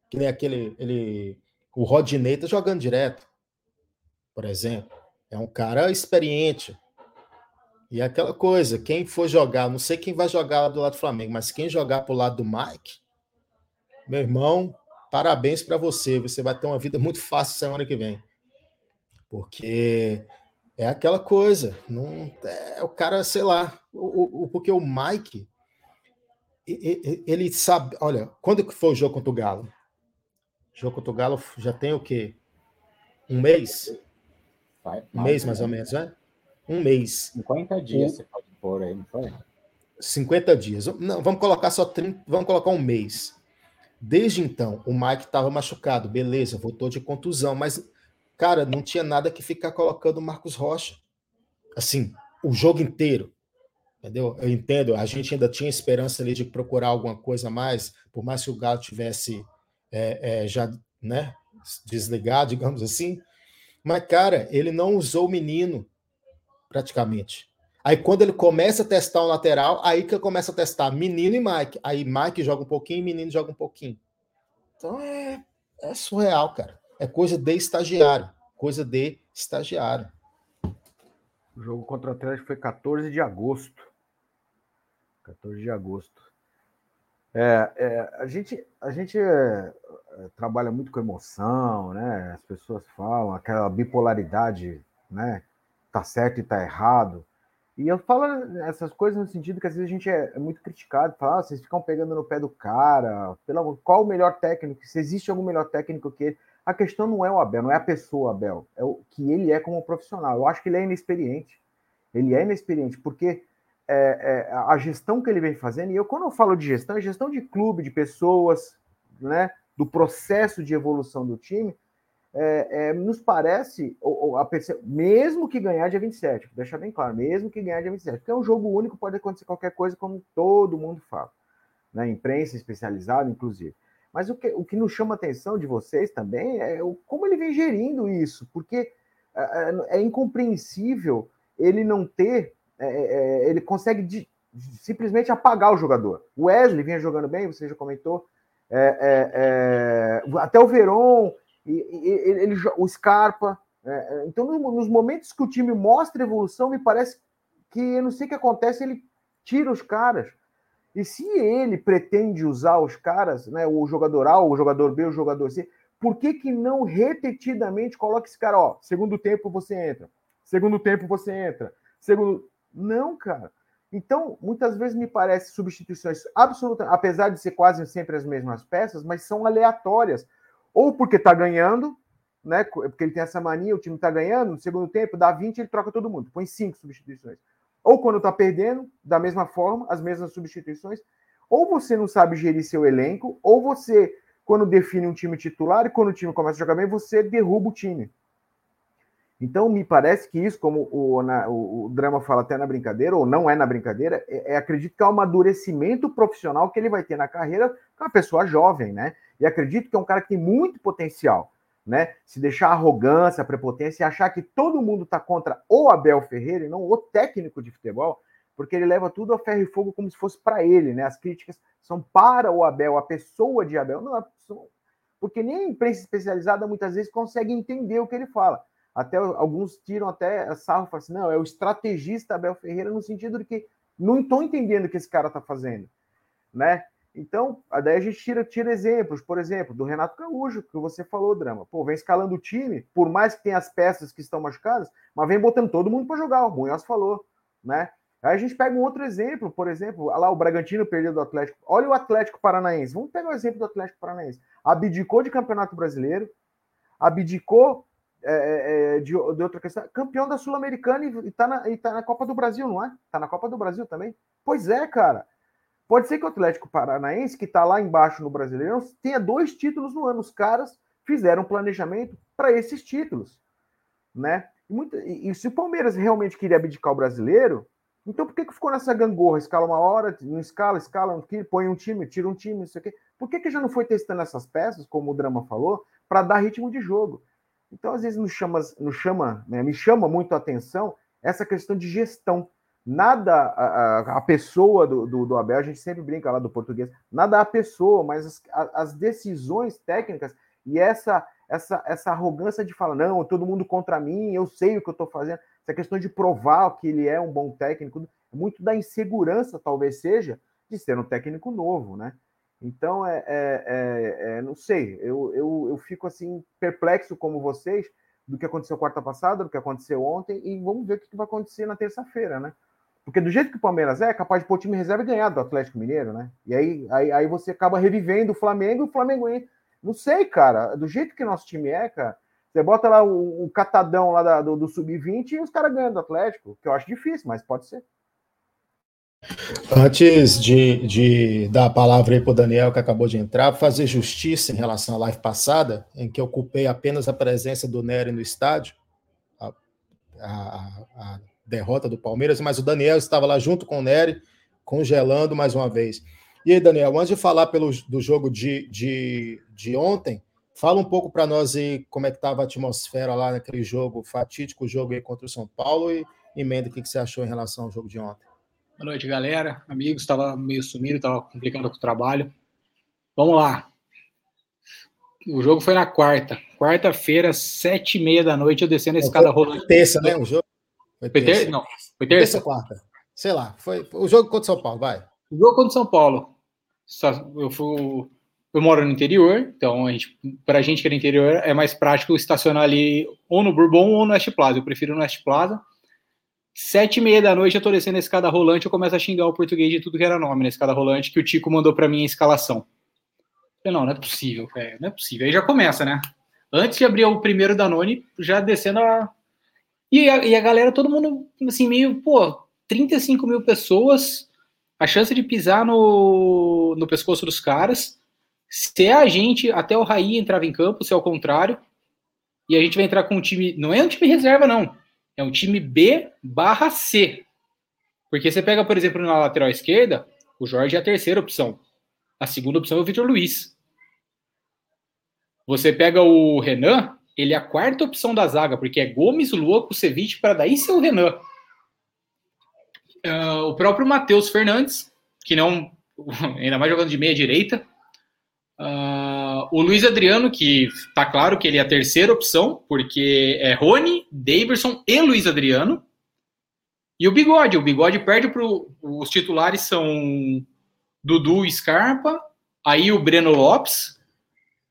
que nem aquele. Ele, o Rodinei tá jogando direto, por exemplo. É um cara experiente. E é aquela coisa, quem for jogar, não sei quem vai jogar lá do lado do Flamengo, mas quem jogar pro lado do Mike, meu irmão, parabéns para você. Você vai ter uma vida muito fácil semana que vem. Porque é aquela coisa, não é o cara, sei lá, o, o, porque o Mike ele sabe. Olha, quando que foi o jogo contra o Galo? O jogo contra o Galo já tem o quê? Um mês? Um mês mais ou menos, né? Um mês. 50 dias o... você pode pôr aí, não foi? 50 dias. Não, vamos colocar só 30, vamos colocar um mês. Desde então, o Mike estava machucado, beleza, voltou de contusão, mas, cara, não tinha nada que ficar colocando o Marcos Rocha. Assim, o jogo inteiro. Entendeu? Eu entendo, a gente ainda tinha esperança ali de procurar alguma coisa a mais, por mais que o Galo tivesse é, é, já né, desligado, digamos assim. Mas, cara, ele não usou o menino, praticamente. Aí quando ele começa a testar um lateral, aí que ele começa a testar menino e Mike. Aí Mike joga um pouquinho, menino joga um pouquinho. Então é, é surreal, cara. É coisa de estagiário. Coisa de estagiário. O jogo contra o Atlético foi 14 de agosto. 14 de agosto. É, é, a gente, a gente é, é trabalha muito com emoção, né? As pessoas falam aquela bipolaridade, né? Tá certo e tá errado. E eu falo essas coisas no sentido que às vezes a gente é, é muito criticado, fala, ah, vocês ficam pegando no pé do cara, pelo, qual o melhor técnico, se existe algum melhor técnico que ele. A questão não é o Abel, não é a pessoa Abel, é o que ele é como profissional. Eu acho que ele é inexperiente. Ele é inexperiente, porque é, é, a gestão que ele vem fazendo, e eu, quando eu falo de gestão, é gestão de clube, de pessoas, né, do processo de evolução do time, é, é, nos parece, ou, ou, a, mesmo que ganhar dia 27, deixa bem claro, mesmo que ganhar dia 27, porque é um jogo único, pode acontecer qualquer coisa, como todo mundo fala, né? imprensa especializada, inclusive. Mas o que, o que nos chama a atenção de vocês também é o, como ele vem gerindo isso, porque é, é, é incompreensível ele não ter, é, é, ele consegue de, simplesmente apagar o jogador. O Wesley vinha jogando bem, você já comentou, até o Veron e, e ele, ele, o Scarpa. É, é, então, nos momentos que o time mostra evolução, me parece que eu não sei o que acontece, ele tira os caras. E se ele pretende usar os caras, né, o jogador A, o jogador B, o jogador C, por que, que não repetidamente coloca esse cara, ó, segundo tempo você entra, segundo tempo você entra, segundo. Não, cara. Então, muitas vezes me parece substituições absolutas, apesar de ser quase sempre as mesmas peças, mas são aleatórias ou porque está ganhando, né? Porque ele tem essa mania, o time está ganhando, no segundo tempo, dá 20, ele troca todo mundo, põe cinco substituições. Ou quando está perdendo, da mesma forma, as mesmas substituições. Ou você não sabe gerir seu elenco, ou você, quando define um time titular e quando o time começa a jogar bem, você derruba o time. Então, me parece que isso, como o, na, o, Drama fala até na brincadeira, ou não é na brincadeira, é, é, acredito que é um amadurecimento profissional que ele vai ter na carreira com uma pessoa jovem, né? E acredito que é um cara que tem muito potencial, né? Se deixar a arrogância, a prepotência e achar que todo mundo está contra o Abel Ferreira e não o técnico de futebol, porque ele leva tudo a ferro e fogo como se fosse para ele, né? As críticas são para o Abel, a pessoa de Abel, não, porque nem a imprensa especializada muitas vezes consegue entender o que ele fala. Até alguns tiram até sarro e falam assim: não, é o estrategista Abel Ferreira, no sentido de que não estou entendendo o que esse cara está fazendo, né? Então, daí a gente tira, tira exemplos, por exemplo, do Renato Gaúcho, que você falou, Drama. Pô, vem escalando o time, por mais que tenha as peças que estão machucadas, mas vem botando todo mundo para jogar, o Munhoz falou, né? Aí a gente pega um outro exemplo, por exemplo, lá o Bragantino perdeu do Atlético. Olha o Atlético Paranaense. Vamos pegar o exemplo do Atlético Paranaense. Abdicou de Campeonato Brasileiro, abdicou é, é, é de, de, outra questão, campeão da Sul-Americana e, está na, tá na Copa do Brasil, não é? Está na Copa do Brasil também? Pois é, cara. Pode ser que o Atlético Paranaense, que está lá embaixo no Brasileirão, tenha dois títulos no ano. Os caras fizeram planejamento para esses títulos, né? E, muito, e, e, se o Palmeiras realmente queria abdicar o brasileiro, então por que, que ficou nessa gangorra? Escala uma hora, não escala, escala, põe um time, tira um time, isso aqui. Por que, que já não foi testando essas peças, como o Drama falou, para dar ritmo de jogo? Então, às vezes, nos chama, nos chama né, me chama muito a atenção essa questão de gestão nada a, a pessoa do, do, do, Abel, a gente sempre brinca lá do português, nada a pessoa, mas as, as decisões técnicas e essa, essa, essa arrogância de falar, não, todo mundo contra mim, eu sei o que eu estou fazendo, essa questão de provar que ele é um bom técnico, muito da insegurança, talvez seja, de ser um técnico novo, né? Então, é, é, é, é não sei, eu, eu, eu fico assim, perplexo como vocês, do que aconteceu quarta passada, do que aconteceu ontem, e vamos ver o que vai acontecer na terça-feira, né? Porque do jeito que o Palmeiras é, é capaz de pôr o time reserva e ganhar do Atlético Mineiro, né? E aí, aí, aí você acaba revivendo o Flamengo e o Flamengo. Não sei, cara. Do jeito que nosso time é, cara, Você bota lá o, o catadão lá da, do, do sub-20 e os caras ganham do Atlético, que eu acho difícil, mas pode ser. Antes de, de dar a palavra para o Daniel, que acabou de entrar, fazer justiça em relação à live passada, em que eu ocupei apenas a presença do Nery no estádio, a, a, a derrota do Palmeiras, mas o Daniel estava lá junto com o Nery, congelando mais uma vez. E aí, Daniel, antes de falar pelo, do jogo de, de, de ontem, Fala um pouco para nós aí como é que estava a atmosfera lá naquele jogo, fatídico jogo aí contra o São Paulo e emenda o que, que você achou em relação ao jogo de ontem. Boa noite, galera. Amigos, estava meio sumido, estava complicado com o trabalho. Vamos lá. O jogo foi na quarta. Quarta-feira, sete e meia da noite, eu descendo a escada rolante. Terça, né? O jogo? Foi, foi terça? Não, foi terça. Terça quarta. Sei lá. Foi o jogo contra o São Paulo, vai. O jogo contra o São Paulo. Eu fui eu moro no interior, então a gente, pra gente que é no interior é mais prático estacionar ali ou no Bourbon ou no West Plaza. Eu prefiro no West Plaza. Sete e meia da noite eu tô descendo a escada rolante, eu começo a xingar o português de tudo que era nome na escada rolante que o Tico mandou para mim a escalação. Eu, não, não é possível, velho, não é possível. Aí já começa, né? Antes de abrir o primeiro Danone, já descendo a. E a, e a galera, todo mundo, assim, meio, pô, 35 mil pessoas, a chance de pisar no, no pescoço dos caras. Se é a gente, até o Raí entrava em campo, se é o contrário, e a gente vai entrar com um time. Não é um time reserva, não. É um time B barra C. Porque você pega, por exemplo, na lateral esquerda, o Jorge é a terceira opção. A segunda opção é o Vitor Luiz. Você pega o Renan, ele é a quarta opção da zaga, porque é Gomes, Lua, Kusevich, para daí ser o Renan. Uh, o próprio Matheus Fernandes, que não, [LAUGHS] ainda mais jogando de meia direita, Uh, o Luiz Adriano, que tá claro que ele é a terceira opção, porque é Rony, Davidson e Luiz Adriano. E o Bigode. O Bigode perde para os titulares são Dudu e Scarpa, aí o Breno Lopes,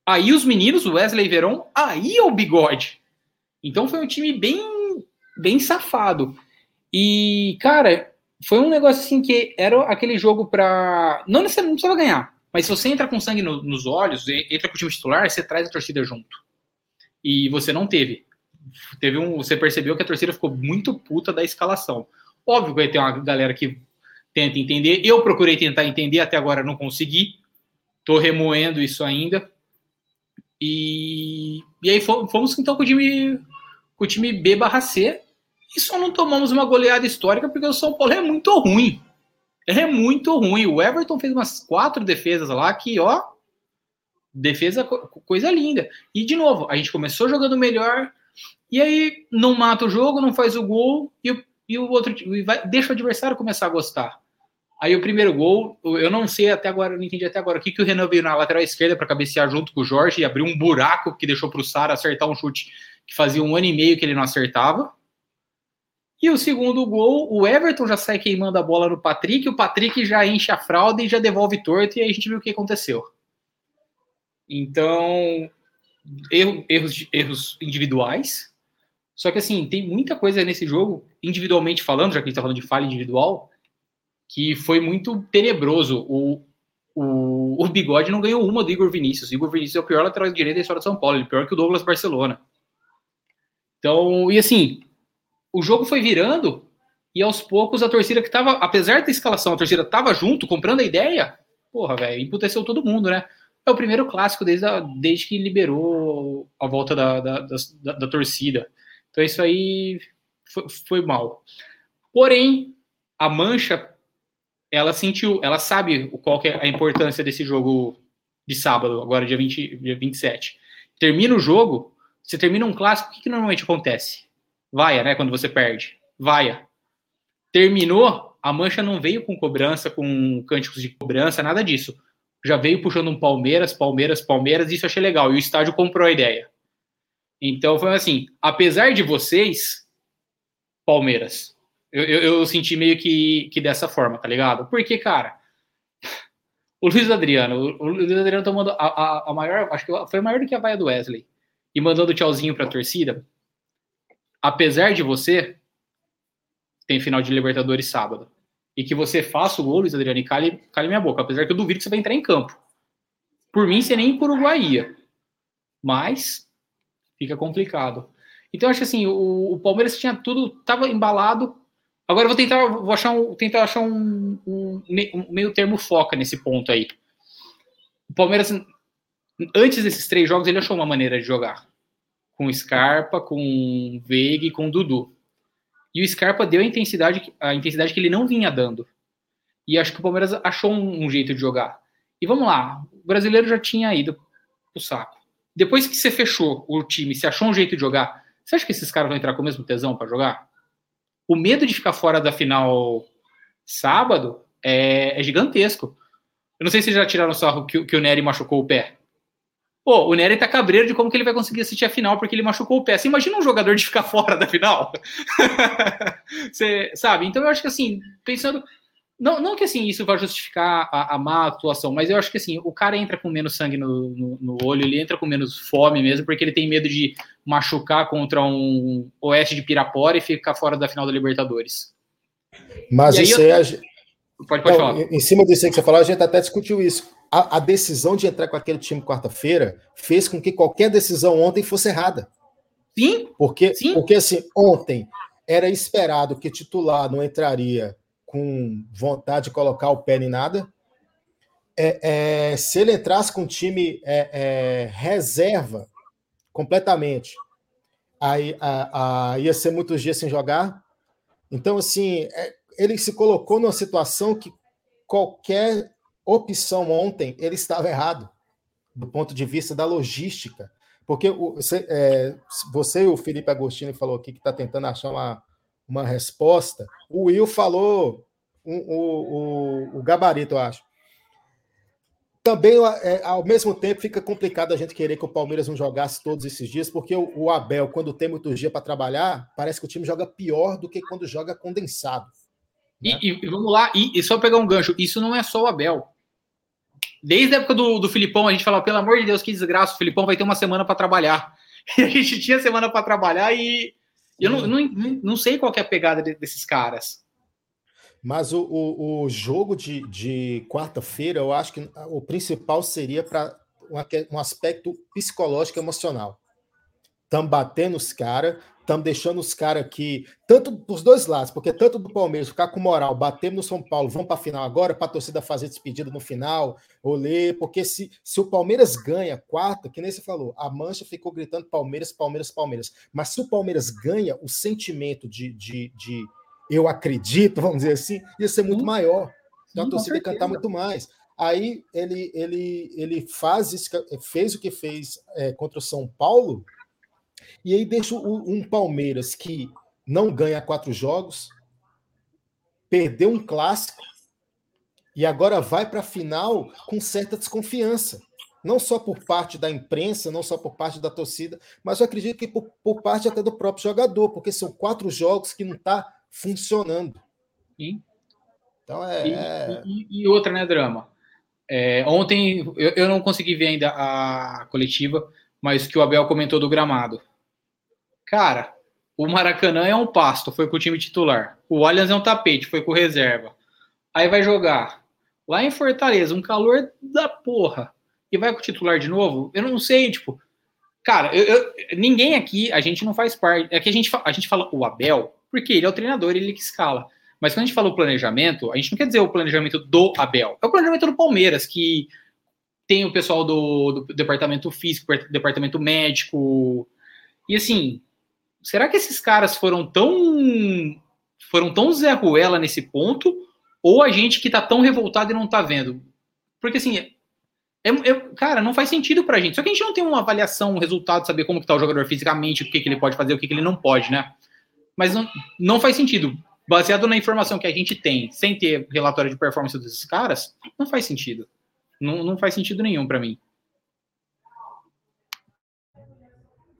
aí os meninos, o Wesley Veron, aí é o Bigode. Então foi um time bem, bem safado. E, cara, foi um negócio assim que era aquele jogo para. Não necessariamente não precisava ganhar mas se você entra com sangue no, nos olhos, entra com o time titular, você traz a torcida junto. E você não teve. Teve um, você percebeu que a torcida ficou muito puta da escalação. Óbvio que vai ter uma galera que tenta entender. Eu procurei tentar entender, até agora não consegui. Tô remoendo isso ainda. E, e aí fomos então com o time, com o time B barra C. E só não tomamos uma goleada histórica porque o São Paulo é muito ruim é muito ruim. O Everton fez umas quatro defesas lá que, ó, defesa coisa linda. E de novo, a gente começou jogando melhor e aí não mata o jogo, não faz o gol e e o outro e vai, deixa o adversário começar a gostar. Aí o primeiro gol, eu não sei até agora, não entendi até agora o que, que o Renan veio na lateral esquerda para cabecear junto com o Jorge e abrir um buraco que deixou para o Sara acertar um chute que fazia um ano e meio que ele não acertava. E o segundo gol, o Everton já sai queimando a bola no Patrick, o Patrick já enche a fralda e já devolve torto, e aí a gente viu o que aconteceu. Então, erro, erros, erros individuais. Só que assim, tem muita coisa nesse jogo, individualmente falando, já que a gente está falando de falha individual, que foi muito tenebroso. O, o, o Bigode não ganhou uma do Igor Vinícius. O Igor Vinícius é o pior lateral direito da história de São Paulo, ele é pior que o Douglas Barcelona. Então, e assim, o jogo foi virando e aos poucos a torcida que tava, apesar da escalação, a torcida tava junto, comprando a ideia, porra, velho, emputeceu todo mundo, né? É o primeiro clássico desde, a, desde que liberou a volta da, da, da, da torcida. Então isso aí foi, foi mal. Porém, a Mancha, ela sentiu, ela sabe qual é a importância desse jogo de sábado, agora dia, 20, dia 27. Termina o jogo, você termina um clássico, o que, que normalmente acontece? Vaia, né? Quando você perde. Vaia. Terminou, a mancha não veio com cobrança, com cânticos de cobrança, nada disso. Já veio puxando um Palmeiras, Palmeiras, Palmeiras, isso eu achei legal. E o estádio comprou a ideia. Então foi assim, apesar de vocês, Palmeiras, eu, eu, eu senti meio que, que dessa forma, tá ligado? Porque, cara, [LAUGHS] o Luiz Adriano, o Luiz Adriano tomando a, a, a maior, acho que foi maior do que a vaia do Wesley, e mandando tchauzinho pra torcida, apesar de você, tem final de Libertadores sábado. E que você faça o gol, Luiz Adriano, e cale, cale minha boca. Apesar que eu duvido que você vai entrar em campo. Por mim, você nem por Uruguaia. Mas, Fica complicado. Então, acho que assim, o, o Palmeiras tinha tudo, estava embalado. Agora eu vou tentar, vou achar um, tentar achar um, um, um meio termo foca nesse ponto aí. O Palmeiras, antes desses três jogos, ele achou uma maneira de jogar. Com Scarpa, com Veiga e com Dudu. E o Scarpa deu a intensidade, a intensidade que ele não vinha dando. E acho que o Palmeiras achou um, um jeito de jogar. E vamos lá, o brasileiro já tinha ido pro saco. Depois que você fechou o time, você achou um jeito de jogar, você acha que esses caras vão entrar com o mesmo tesão para jogar? O medo de ficar fora da final sábado é, é gigantesco. Eu não sei se já tiraram sarro que, que o Nery machucou o pé. Pô, o Nery tá cabreiro de como que ele vai conseguir assistir a final porque ele machucou o pé. Você imagina um jogador de ficar [LAUGHS] fora da final? [LAUGHS] Você sabe? Então eu acho que assim, pensando não, não que assim isso vai justificar a, a, má atuação, mas eu acho que assim, o cara entra com menos sangue no, no, no, olho, ele entra com menos fome mesmo, porque ele tem medo de machucar contra um Oeste de Pirapora e ficar fora da final da Libertadores. Mas isso aí. Eu... Pode, pode não, falar. Em cima disso aí que você falou, a gente até discutiu isso. A, a decisão de entrar com aquele time quarta-feira fez com que qualquer decisão ontem fosse errada. Sim. Porque, Sim. porque assim, ontem era esperado que titular não entraria com vontade de colocar o pé em nada. É, é, se ele entrasse com um time é, é reserva completamente, aí a, a, ia ser muitos dias sem jogar. Então, assim, é, ele se colocou numa situação que qualquer opção ontem ele estava errado, do ponto de vista da logística. Porque você, é, você e o Felipe Agostini falou aqui que está tentando achar uma, uma resposta. O Will falou um, o, o, o, gabarito, eu acho. Também, é, ao mesmo tempo, fica complicado a gente querer que o Palmeiras não jogasse todos esses dias, porque o, o Abel, quando tem muito dia para trabalhar, parece que o time joga pior do que quando joga condensado. Né? E, e, vamos lá, e, e, só pegar um gancho, isso não é só o Abel. Desde a época do, do Filipão, a gente falava, pelo amor de Deus, que desgraça, o Filipão vai ter uma semana para trabalhar. [LAUGHS] E a gente tinha semana para trabalhar e eu não, não, não, sei qual é a pegada desses caras. Mas o, o, o jogo de, de quarta-feira, eu acho que o principal seria para um, aspecto psicológico emocional. Estamos batendo os caras, estamos deixando os caras aqui, tanto dos dois lados, porque tanto do Palmeiras ficar com moral, batendo no São Paulo, vão para a final agora, para a torcida fazer despedida no final, olê, porque se, se o Palmeiras ganha quarta, que nem você falou, a mancha ficou gritando Palmeiras, Palmeiras, Palmeiras. Mas se o Palmeiras ganha, o sentimento de, de, de eu acredito, vamos dizer assim, ia ser muito maior. Então a torcida ia cantar muito mais. Aí ele, ele, ele faz isso, fez o que fez é, contra o São Paulo, e aí deixa um Palmeiras que não ganha quatro jogos, perdeu um clássico e agora vai para a final com certa desconfiança. Não só por parte da imprensa, não só por parte da torcida, mas eu acredito que por, por parte até do próprio jogador, porque são quatro jogos que não está funcionando. Sim. Então é. E, é e, e outra, né, Drama? É, ontem eu, eu não consegui ver ainda a coletiva, mas que o Abel comentou do gramado. Cara, o Maracanã é um pasto, foi com o time titular. O Allianz é um tapete, foi com reserva. Aí vai jogar lá em Fortaleza, um calor da porra. E vai com o titular de novo? Eu não sei, tipo. Cara, eu, eu, ninguém aqui, a gente não faz parte. É que a gente, a gente fala o Abel, porque ele é o treinador, ele que escala. Mas quando a gente fala o planejamento, a gente não quer dizer o planejamento do Abel. É o planejamento do Palmeiras, que tem o pessoal do, do departamento físico, departamento médico. E assim, será que esses caras foram tão foram tão Zé Ruela nesse ponto ou a gente que tá tão revoltado e não tá vendo? Porque assim, é, é, cara, não faz sentido pra gente. Só que a gente não tem uma avaliação, um resultado, saber como que tá o jogador fisicamente, o que, que ele pode fazer, o que, que ele não pode, né? Mas não, não faz sentido. Baseado na informação que a gente tem, sem ter relatório de performance desses caras, não faz sentido. Não, não faz sentido nenhum para mim.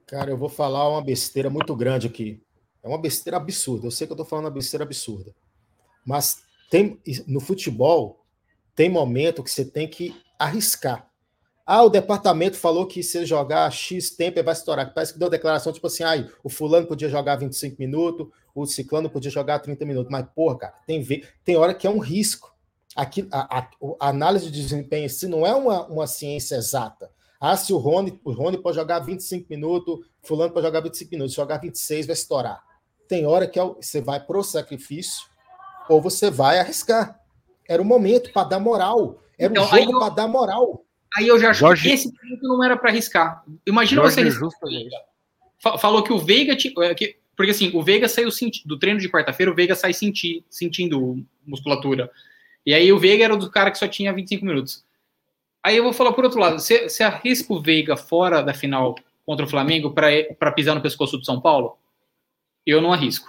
Cara, eu vou falar uma besteira muito grande aqui. É uma besteira absurda. Eu sei que eu estou falando uma besteira absurda. Mas tem no futebol tem momento que você tem que arriscar. Ah, o departamento falou que se jogar X tempo ele vai estourar. Parece que deu declaração tipo assim: ah, o fulano podia jogar 25 minutos, o ciclano podia jogar 30 minutos. Mas, porra, cara, tem, tem hora que é um risco. Aqui, a, a, a análise de desempenho se não é uma, uma ciência exata. Ah, se o Rony, o Rony pode jogar 25 minutos, fulano pode jogar 25 minutos, se jogar 26 vai estourar. Tem hora que é você vai pro sacrifício ou você vai arriscar. Era o momento para dar moral. Era então, um jogo eu... para dar moral. Aí eu já acho Jorge... que esse momento não era para arriscar. Imagina Jorge você arriscar. Falou que o Veiga. É, que, porque assim, o Veiga saiu do treino de quarta-feira, o Veiga sai senti, sentindo musculatura. E aí o Veiga era o do cara que só tinha 25 minutos. Aí eu vou falar por outro lado: você, você arrisca o Veiga fora da final contra o Flamengo para pisar no pescoço do São Paulo? Eu não arrisco.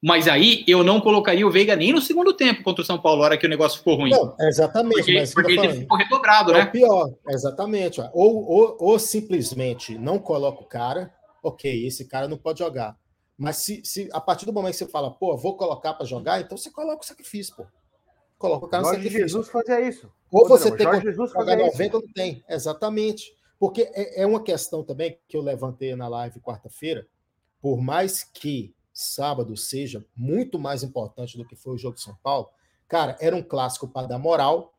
Mas aí eu não colocaria o Veiga nem no segundo tempo contra o São Paulo, na hora que o negócio ficou ruim. Não, exatamente. Porque, mas porque ele ficou redobrado, é né? É pior, exatamente. Ou, ou, ou, simplesmente não coloca o cara, ok, esse cara não pode jogar. Mas se, se a partir do momento que você fala, pô, vou colocar para jogar, então você coloca o sacrifício, pô. Coloca o cara Jorge no sacrifício. Jesus fazia isso. Ou você tem que Jesus jogar 90 ou não tem. Exatamente. Porque é, é uma questão também que eu levantei na live quarta-feira, por mais que sábado seja muito mais importante do que foi o jogo de São Paulo, cara, era um clássico para dar moral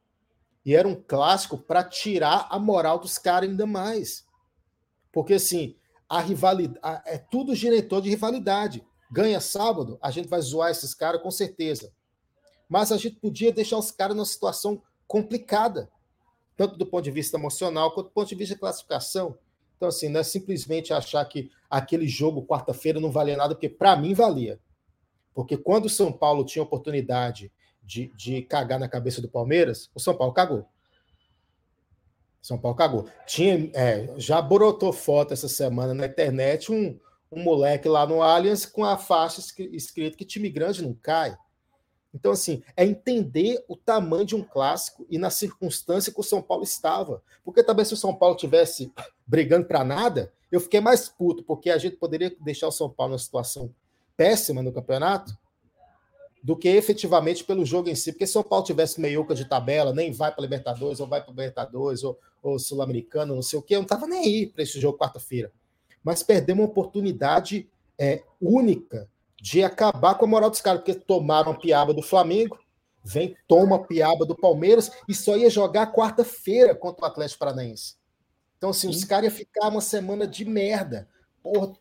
e era um clássico para tirar a moral dos caras ainda mais. Porque assim, a rivalidade é tudo diretor de rivalidade. Ganha sábado, a gente vai zoar esses caras com certeza. Mas a gente podia deixar os caras numa situação complicada, tanto do ponto de vista emocional quanto do ponto de vista de classificação. Então, assim, não é simplesmente achar que aquele jogo quarta-feira não valia nada, porque para mim valia. Porque quando o São Paulo tinha oportunidade de, de cagar na cabeça do Palmeiras, o São Paulo cagou. São Paulo cagou. Tinha, é, já brotou foto essa semana na internet um, um moleque lá no Allianz com a faixa escrita que time grande não cai. Então, assim, é entender o tamanho de um clássico e na circunstância que o São Paulo estava. Porque também se o São Paulo tivesse brigando para nada, eu fiquei mais puto, porque a gente poderia deixar o São Paulo numa situação péssima no campeonato do que efetivamente pelo jogo em si. Porque se o São Paulo tivesse meiuca de tabela, nem vai para Libertadores, ou vai para Libertadores, ou, ou Sul-Americano, não sei o quê, eu não estava nem aí para esse jogo quarta-feira. Mas perdemos uma oportunidade é, única de acabar com a moral dos caras, porque tomaram a piaba do Flamengo, vem, toma a piaba do Palmeiras e só ia jogar quarta-feira contra o Atlético Paranaense. Então, assim, Sim. os caras iam ficar uma semana de merda. Porra,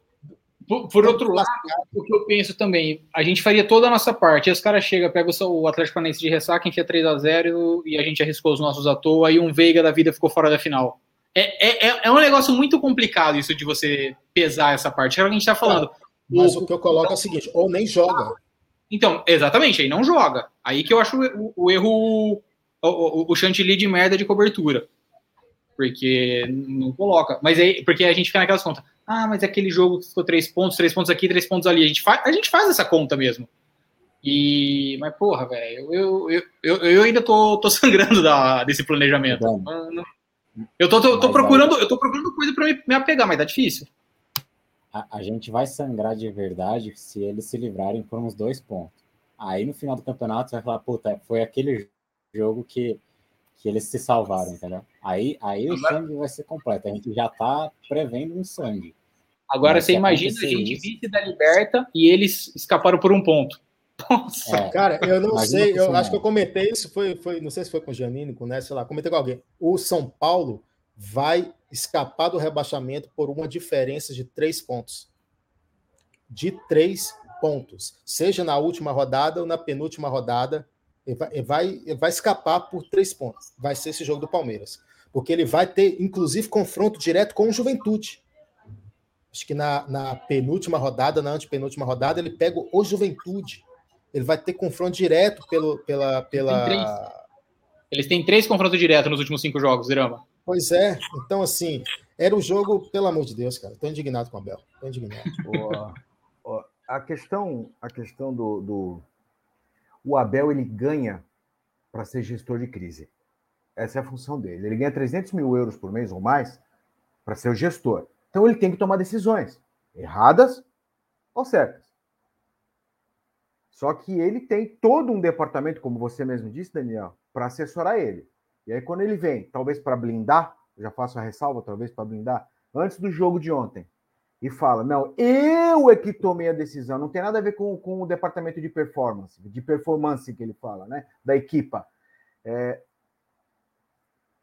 por, por outro lado, o que eu penso também, a gente faria toda a nossa parte. E os caras chegam, pegam o Atlético Paranaense de ressaca, enfia 3 a 0 e a gente arriscou os nossos à toa, e um Veiga da vida ficou fora da final. É, é, é um negócio muito complicado isso de você pesar essa parte. É o que a gente está falando. Mas o, o que eu coloco é o seguinte: ou nem joga. Então, exatamente, aí não joga. Aí que eu acho o, o erro, o, o, o chantilly de merda de cobertura. Porque não coloca. Mas aí, porque a gente fica naquelas contas. Ah, mas aquele jogo que ficou três pontos, três pontos aqui, três pontos ali. A gente faz, a gente faz essa conta mesmo. E, mas porra, velho, eu, eu, eu, eu, ainda tô, tô [LAUGHS] sangrando da, desse planejamento. Eu tô, tô, tô procurando, eu tô procurando coisa para me, me apegar, mas tá difícil a, a, gente vai sangrar de verdade se eles se livrarem por uns dois pontos. Aí no final do campeonato você vai falar, puta, foi aquele jogo que, que eles se salvaram, entendeu? Aí, aí o sangue vai ser completo. A gente já tá prevendo um sangue. Agora Mas você imagina a gente vice da Liberta e eles escaparam por um ponto. [LAUGHS] Nossa, é, cara, eu não sei, eu acho que eu comentei isso, foi, foi, não sei se foi com o Janine, com o Ness, sei lá, comentei com alguém. O São Paulo vai escapar do rebaixamento por uma diferença de três pontos. De três pontos. Seja na última rodada ou na penúltima rodada, ele vai, ele vai, ele vai escapar por três pontos. Vai ser esse jogo do Palmeiras. Porque ele vai ter, inclusive, confronto direto com o Juventude. Acho que na, na penúltima rodada, na antepenúltima rodada, ele pega o Juventude. Ele vai ter confronto direto pelo, pela. pela... Eles têm três confrontos diretos nos últimos cinco jogos, Irama. Pois é. Então, assim, era o jogo, pelo amor de Deus, cara. Tô indignado com o Abel. Tô indignado. [LAUGHS] a questão, a questão do, do. O Abel, ele ganha para ser gestor de crise. Essa é a função dele. Ele ganha 300 mil euros por mês ou mais para ser o gestor. Então, ele tem que tomar decisões erradas ou certas. Só que ele tem todo um departamento, como você mesmo disse, Daniel, para assessorar ele. E aí, quando ele vem, talvez para blindar, já faço a ressalva, talvez para blindar, antes do jogo de ontem, e fala: Não, eu é que tomei a decisão, não tem nada a ver com, com o departamento de performance, de performance que ele fala, né? Da equipa. É...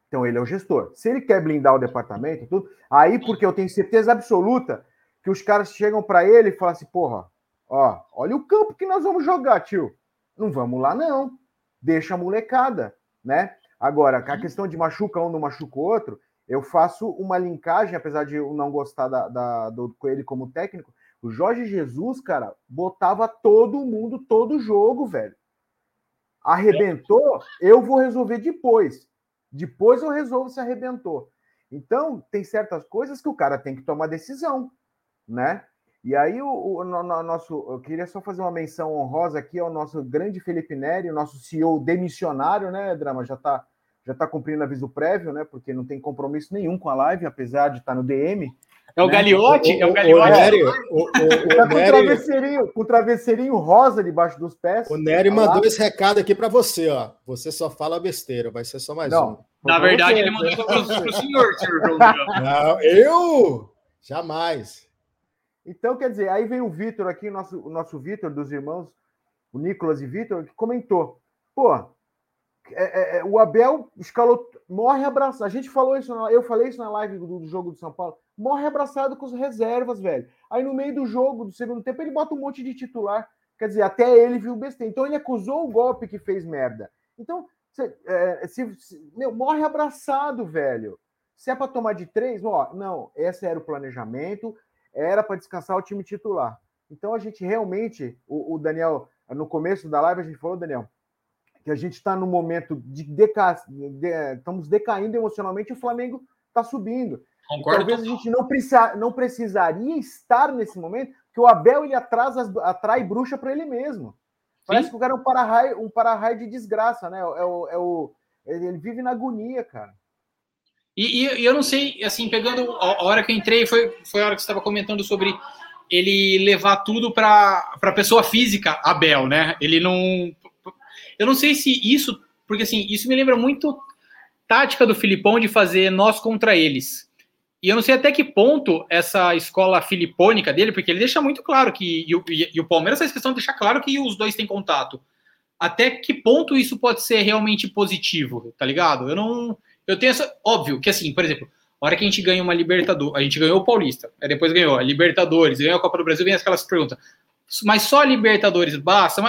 Então ele é o gestor. Se ele quer blindar o departamento, tudo, aí porque eu tenho certeza absoluta que os caras chegam para ele e falam assim, porra, ó, olha o campo que nós vamos jogar, tio. Não vamos lá não. Deixa a molecada, né? Agora, a uhum. questão de machuca um, não machuca o outro, eu faço uma linkagem, apesar de eu não gostar da, da, do Coelho como técnico, o Jorge Jesus, cara, botava todo mundo, todo jogo, velho. Arrebentou, eu vou resolver depois. Depois eu resolvo se arrebentou. Então, tem certas coisas que o cara tem que tomar decisão, né? E aí, o, o no, nosso, eu queria só fazer uma menção honrosa aqui ao nosso grande Felipe Neri, o nosso CEO demissionário, né, Drama? Já está já tá cumprindo aviso prévio, né? Porque não tem compromisso nenhum com a live, apesar de estar tá no DM. É o né? Galiote? é o Galiote. O, o, o, tá com, Nery, travesseirinho, com travesseirinho rosa debaixo dos pés. O Nery tá mandou esse recado aqui para você, ó. Você só fala besteira, vai ser só mais Não, um. Na verdade, você, ele mandou para o senhor, senhor João. [LAUGHS] Não, eu? Jamais. Então, quer dizer, aí vem o Vitor aqui, o nosso, o nosso Vitor dos irmãos, o Nicolas e Vitor, que comentou. Pô, é, é, é, o Abel escalou, morre abraçado. A gente falou isso, eu falei isso na live do, do jogo do São Paulo morre abraçado com as reservas, velho. Aí no meio do jogo, do segundo tempo, ele bota um monte de titular. Quer dizer, até ele viu besteira. Então ele acusou o golpe que fez merda. Então, é, se, se meu, morre abraçado, velho. Se é para tomar de três, ó, não, esse era o planejamento, era para descansar o time titular. Então a gente realmente, o, o, Daniel, no começo da live a gente falou, Daniel, que a gente está no momento de, deca, de estamos decaindo emocionalmente, o Flamengo está subindo. Concordo. Talvez a gente não, precisa, não precisaria estar nesse momento, porque o Abel ele atrasa, atrai bruxa para ele mesmo. Parece Sim. que o cara é um para-raio um para de desgraça, né? É o, é o, ele vive na agonia, cara. E, e, eu não sei, assim, pegando a hora que eu entrei, foi, foi a hora que você estava comentando sobre ele levar tudo para a pessoa física, Abel, né? Ele não. Eu não sei se isso, porque assim, isso me lembra muito tática do Filipão de fazer nós contra eles. E eu não sei até que ponto essa escola filipônica dele, porque ele deixa muito claro que. E o, e o Palmeiras faz questão de deixar claro que os dois têm contato. Até que ponto isso pode ser realmente positivo, tá ligado? Eu não. Eu tenho essa. Óbvio que, assim, por exemplo, a hora que a gente ganha uma Libertadores, a gente ganhou o Paulista, aí depois ganhou a Libertadores, ganhou a Copa do Brasil, vem aquelas perguntas. Mas só a Libertadores basta?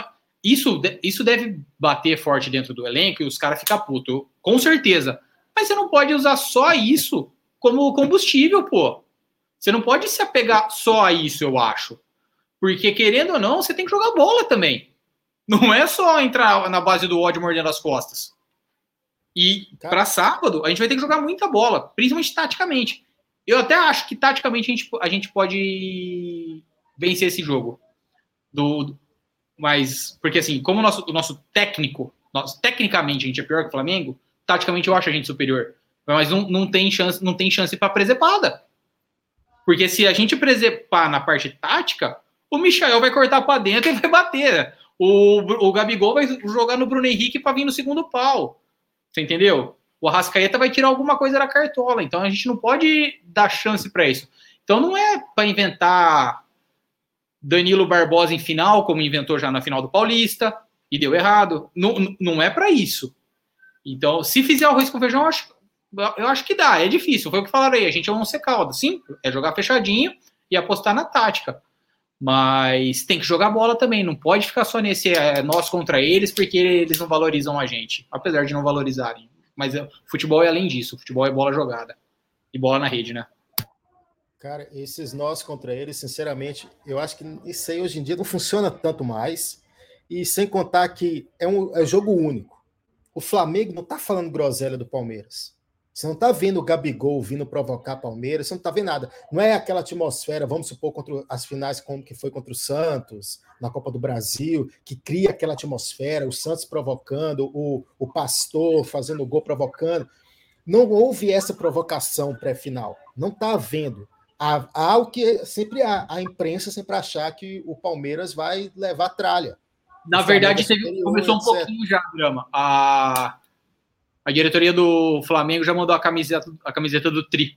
Isso, isso deve bater forte dentro do elenco e os caras ficam putos, com certeza. Mas você não pode usar só isso como combustível, pô. Você não pode se apegar só a isso, eu acho. Porque, querendo ou não, você tem que jogar bola também. Não é só entrar na base do ódio mordendo as costas. E para sábado, a gente vai ter que jogar muita bola, principalmente taticamente. Eu até acho que taticamente a gente, a gente pode vencer esse jogo. Do, mas, porque assim, como o nosso, o nosso técnico, nós, tecnicamente a gente é pior que o Flamengo, taticamente eu acho a gente superior. Mas não, não tem chance, não tem chance para presepada. Porque se a gente presepar na parte tática, o Michel vai cortar para dentro e vai bater. O, o Gabigol vai jogar no Bruno Henrique para vir no segundo pau. Você entendeu? O Arrascaeta vai tirar alguma coisa da cartola. Então a gente não pode dar chance para isso. Então não é para inventar Danilo Barbosa em final, como inventou já na final do Paulista, e deu errado. Não, não é para isso. Então, se fizer arroz com feijão, acho, eu acho que dá, é difícil. Foi o que falaram aí, a gente é um calda, sim, é jogar fechadinho e apostar na tática. Mas tem que jogar bola também, não pode ficar só nesse é, nós contra eles, porque eles não valorizam a gente, apesar de não valorizarem. Mas é, futebol é além disso, futebol é bola jogada e bola na rede, né? Cara, esses nós contra eles, sinceramente, eu acho que isso aí hoje em dia não funciona tanto mais. E sem contar que é um é jogo único. O Flamengo não tá falando groselha do Palmeiras. Você não está vendo o Gabigol vindo provocar Palmeiras, você não está vendo nada. Não é aquela atmosfera, vamos supor, contra as finais como que foi contra o Santos, na Copa do Brasil, que cria aquela atmosfera, o Santos provocando, o, o Pastor fazendo o gol provocando. Não houve essa provocação pré-final. Não está havendo. Há, há, o que sempre há, a imprensa sempre achar que o Palmeiras vai levar tralha. Na verdade, teve, começou um pouquinho já, Drama. A a diretoria do Flamengo já mandou a camiseta, a camiseta do Tri.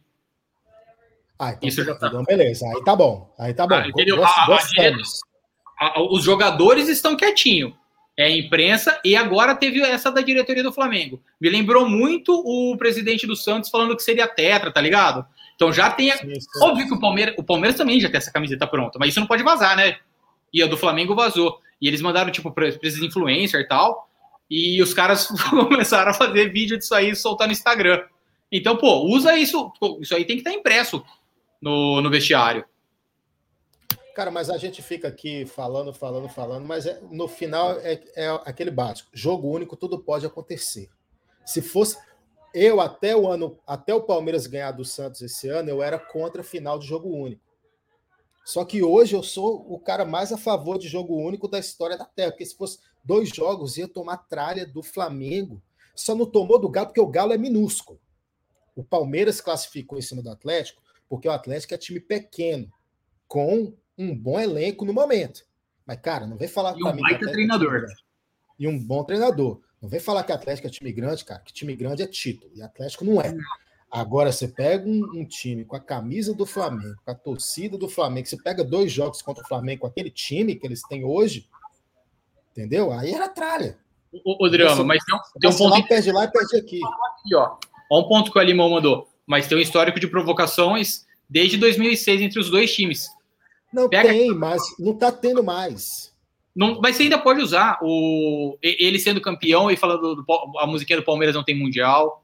Ah, então, Isso já tá. Então, beleza, aí tá bom. Aí tá bom. Ah, entendeu? A, a, a, os jogadores estão quietinhos. É a imprensa, e agora teve essa da diretoria do Flamengo. Me lembrou muito o presidente do Santos falando que seria tetra, tá ligado? Então já tem. Sim, sim. Óbvio que o Palmeiras, o Palmeiras também já tem essa camiseta pronta, mas isso não pode vazar, né? E a do Flamengo vazou. E eles mandaram, tipo, para esses influencer e tal. E os caras [LAUGHS] começaram a fazer vídeo disso aí e soltar no Instagram. Então, pô, usa isso. Isso aí tem que estar impresso no, no vestiário. Cara, mas a gente fica aqui falando, falando, falando, mas é, no final é, é, aquele básico. Jogo único, tudo pode acontecer. Se fosse. Eu, até o ano, até o Palmeiras ganhar do Santos esse ano, eu era contra a final de jogo único. Só que hoje eu sou o cara mais a favor de jogo único da história da Terra, porque se fosse dois jogos, ia tomar tralha do Flamengo. Só não tomou do Galo, porque o Galo é minúsculo. O Palmeiras classificou em cima do Atlético, porque o Atlético é time pequeno, com um bom elenco no momento. Mas, cara, não vem falar e um baita é treinador. É e um bom treinador. Não vem falar que Atlético é time grande, cara, que time grande é título. E Atlético não é. Agora, você pega um, um, time com a camisa do Flamengo, com a torcida do Flamengo, você pega dois jogos contra o Flamengo com aquele time que eles têm hoje, entendeu? Aí era tralha. O, o drama, mas tem um, tem um ponto. Lá, perde lá e perde aqui. aqui ó. Olha um ponto que o Alimão mandou. Mas tem um histórico de provocações desde 2006 entre os dois times. Não Pega... tem, mas não está tendo mais. Não, mas você ainda pode usar o ele sendo campeão e falando do, a musiquinha do Palmeiras não tem mundial.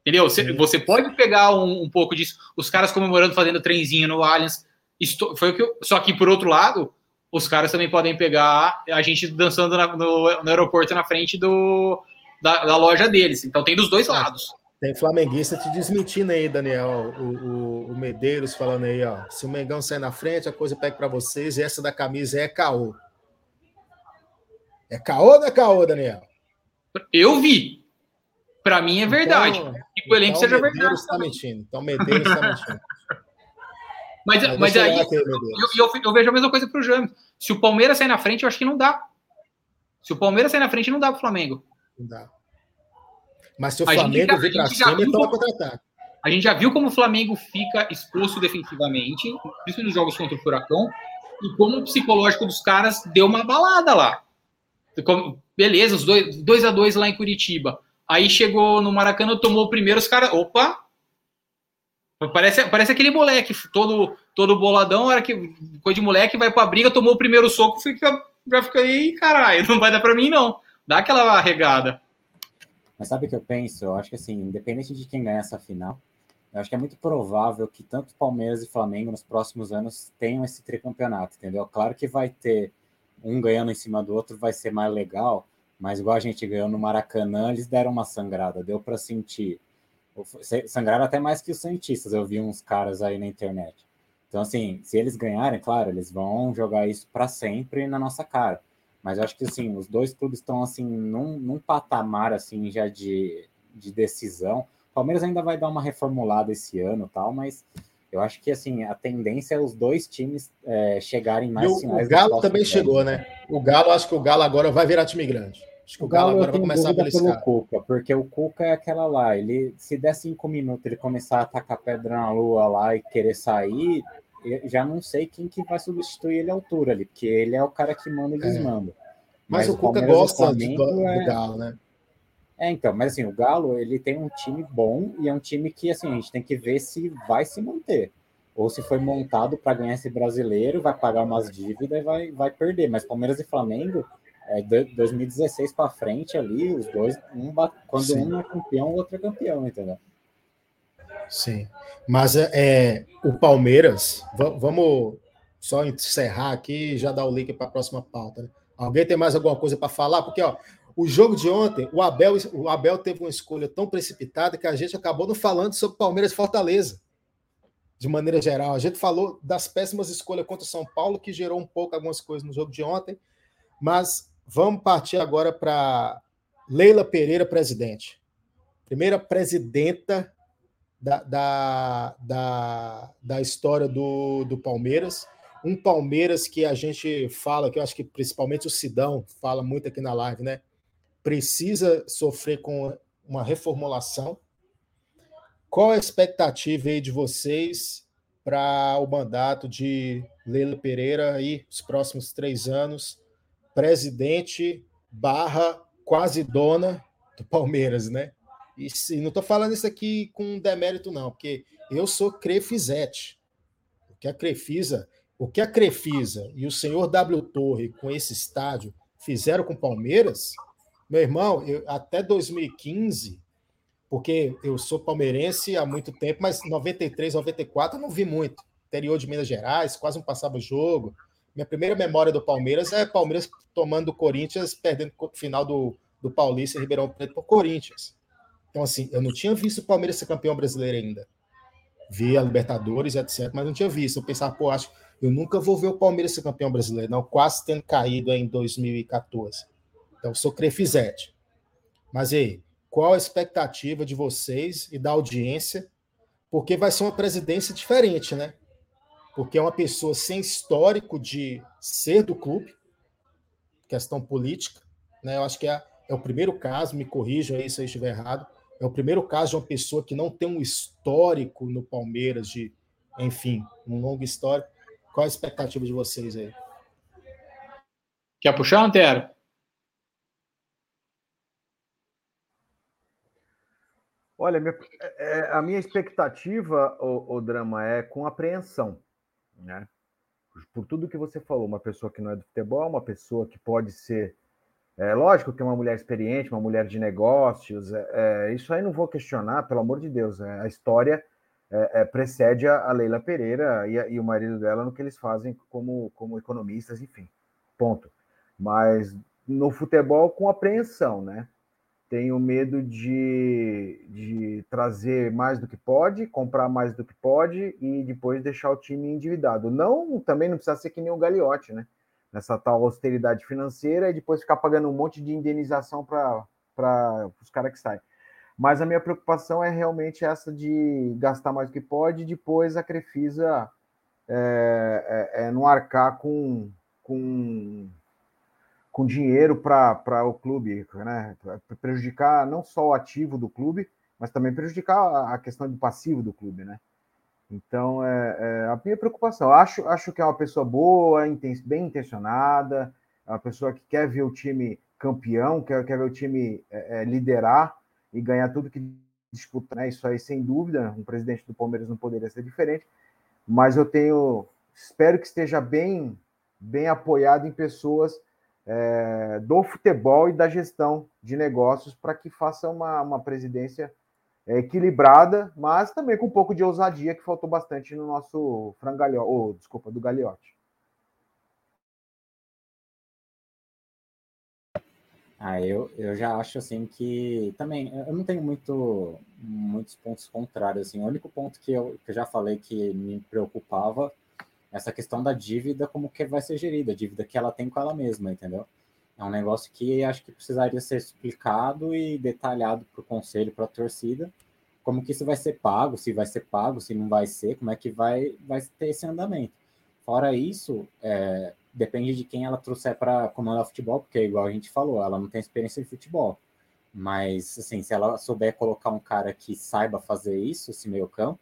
Entendeu? Você, você pode pegar um, um, pouco disso. Os caras comemorando, fazendo trenzinho no Allianz. Isto, foi o que eu, só que, por outro lado, os caras também podem pegar a gente dançando na, no, no, aeroporto na frente do, da, da, loja deles. Então tem dos dois lados. Tem flamenguista te desmentindo aí, Daniel. O, o, o, Medeiros falando aí, ó. Se o Mengão sair na frente, a coisa pega para vocês. E essa da camisa é caô. É caô ou não é caô, Daniel? Eu vi. Para mim é então, verdade. Então, que o elenco então seja Medeiros verdade. Está mentindo. Então Medeiros está mentindo. [LAUGHS] mas, mas, mas aí eu, eu, eu, vejo a mesma coisa para o James. Se o Palmeiras sair na frente, eu acho que não dá. Se o Palmeiras sair na frente, não dá para o Flamengo. Não dá. Mas se o a Flamengo vir para cima, então contra-ataque. A gente já viu como o Flamengo fica exposto defensivamente, principalmente nos jogos contra o Furacão, e como o psicológico dos caras deu uma balada lá. Beleza, os dois, a dois lá em Curitiba. Aí chegou no Maracanã, tomou o primeiro, os caras. Opa! Parece, parece aquele moleque, todo, todo boladão, hora que coisa de moleque, vai pra briga, tomou o primeiro soco, fica, já fica aí, caralho, [LAUGHS] não vai dar pra mim, não. Dá aquela regada. Mas sabe o que eu penso? Eu acho que assim, independente de quem ganhar essa final, eu acho que é muito provável que tanto Palmeiras e Flamengo nos próximos anos tenham esse tricampeonato, entendeu? Claro que vai ter um ganhando em cima do outro, vai ser mais legal, mas igual a gente ganhou no Maracanã, eles deram uma sangrada, deu para sentir. Sangraram até mais que os Santistas, eu vi uns caras aí na internet. Então, assim, se eles ganharem, claro, eles vão jogar isso para sempre na nossa cara. Mas eu acho que assim, os dois clubes estão assim num, num patamar assim já de, de decisão. O Palmeiras ainda vai dar uma reformulada esse ano, tal, mas eu acho que assim a tendência é os dois times é, chegarem mais o, finais. O Galo também chegou, né? O Galo, acho que o Galo agora vai virar time grande. Acho que o, o Galo, Galo agora vai começar a beliscar. Pelo Cuca, porque o Cuca é aquela lá, ele se der cinco minutos ele começar a atacar pedra na lua lá e querer sair, já não sei quem que vai substituir ele à altura ali, porque ele é o cara que manda e é. desmanda. Mas, mas o Cuca gosta de, do, é... do Galo, né? É, então, mas assim, o Galo, ele tem um time bom e é um time que, assim, a gente tem que ver se vai se manter. Ou se foi montado para ganhar esse brasileiro, vai pagar umas dívidas e vai, vai perder. Mas Palmeiras e Flamengo, é, de 2016 para frente ali, os dois, um, quando Sim. um é campeão, o outro é campeão, entendeu? Sim. Mas é, é o Palmeiras, vamos só encerrar aqui e já dar o link para a próxima pauta. Né? Alguém tem mais alguma coisa para falar? Porque ó, o jogo de ontem, o Abel, o Abel teve uma escolha tão precipitada que a gente acabou não falando sobre Palmeiras e Fortaleza. De maneira geral, a gente falou das péssimas escolhas contra o São Paulo, que gerou um pouco algumas coisas no jogo de ontem. Mas vamos partir agora para Leila Pereira, presidente. Primeira presidenta da, da, da, da história do, do Palmeiras. Um Palmeiras que a gente fala, que eu acho que principalmente o Sidão fala muito aqui na live, né? Precisa sofrer com uma reformulação. Qual a expectativa aí de vocês para o mandato de Leila Pereira aí, os próximos três anos, presidente barra quase dona do Palmeiras, né? E se, não estou falando isso aqui com demérito, não, porque eu sou Crefizete. O que a Crefisa, o que a Crefisa e o senhor W Torre com esse estádio fizeram com o Palmeiras, meu irmão, eu, até 2015, porque eu sou palmeirense há muito tempo, mas 93, 94 eu não vi muito. Interior de Minas Gerais, quase não passava jogo. Minha primeira memória do Palmeiras é Palmeiras tomando o Corinthians, perdendo o final do, do Paulista em Ribeirão Preto por Corinthians. Então, assim, eu não tinha visto o Palmeiras ser campeão brasileiro ainda. Vi a Libertadores, etc., mas não tinha visto. Eu pensava, pô, acho eu nunca vou ver o Palmeiras ser campeão brasileiro, não, quase tendo caído em 2014. Então, sou crefizete. Mas aí, qual a expectativa de vocês e da audiência? Porque vai ser uma presidência diferente, né? Porque é uma pessoa sem histórico de ser do clube, questão política, né? Eu acho que é, é o primeiro caso, me corrijam aí se eu estiver errado, é o primeiro caso de uma pessoa que não tem um histórico no Palmeiras de, enfim, um longo histórico. Qual a expectativa de vocês aí? Quer puxar, Antero? Olha, minha, é, é, a minha expectativa, o, o, drama, é com apreensão, né? Por tudo que você falou, uma pessoa que não é do futebol, uma pessoa que pode ser, é lógico que é uma mulher experiente, uma mulher de negócios, é, é, isso aí não vou questionar, pelo amor de Deus, é, a história é, é, precede a, Leila Pereira e, a, e, o marido dela no que eles fazem como, como economistas, enfim, ponto. Mas no futebol, com apreensão, né? Tenho medo de, de trazer mais do que pode, comprar mais do que pode e depois deixar o time endividado. Não, também não precisa ser que nem o Gagliotti, né? Nessa tal austeridade financeira e depois ficar pagando um monte de indenização para os caras que saem. Mas a minha preocupação é realmente essa de gastar mais do que pode e depois a Crefisa é, é, é não arcar com, com, com dinheiro para o clube, né? prejudicar não só o ativo do clube, mas também prejudicar a questão do passivo do clube, né? Então, é, é, a minha preocupação. Acho, acho que é uma pessoa boa, bem intencionada, é uma pessoa que quer ver o time campeão, quer, quer ver o time é, é liderar, e ganhar tudo que disputa, né? Isso aí, sem dúvida, um presidente do Palmeiras não poderia ser diferente. Mas eu tenho, espero que esteja bem, bem apoiado em pessoas é, do futebol e da gestão de negócios para que faça uma, uma presidência é, equilibrada, mas também com um pouco de ousadia que faltou bastante no nosso frangalhó, ou desculpa, do Gagliotti. Ah, eu, eu já acho assim que também eu não tenho muito muitos pontos contrários assim. O único ponto que eu, que eu já falei que me preocupava essa questão da dívida, como que vai ser gerida, a dívida que ela tem com ela mesma, entendeu? É um negócio que acho que precisaria ser explicado e detalhado para o conselho, para a torcida, como que isso vai ser pago, se vai ser pago, se não vai ser, como é que vai, vai ter esse andamento. Fora isso, é, depende de quem ela trouxer para comandar futebol, porque igual a gente falou, ela não tem experiência em futebol. Mas, assim, se ela souber colocar um cara que saiba fazer isso, esse meio campo,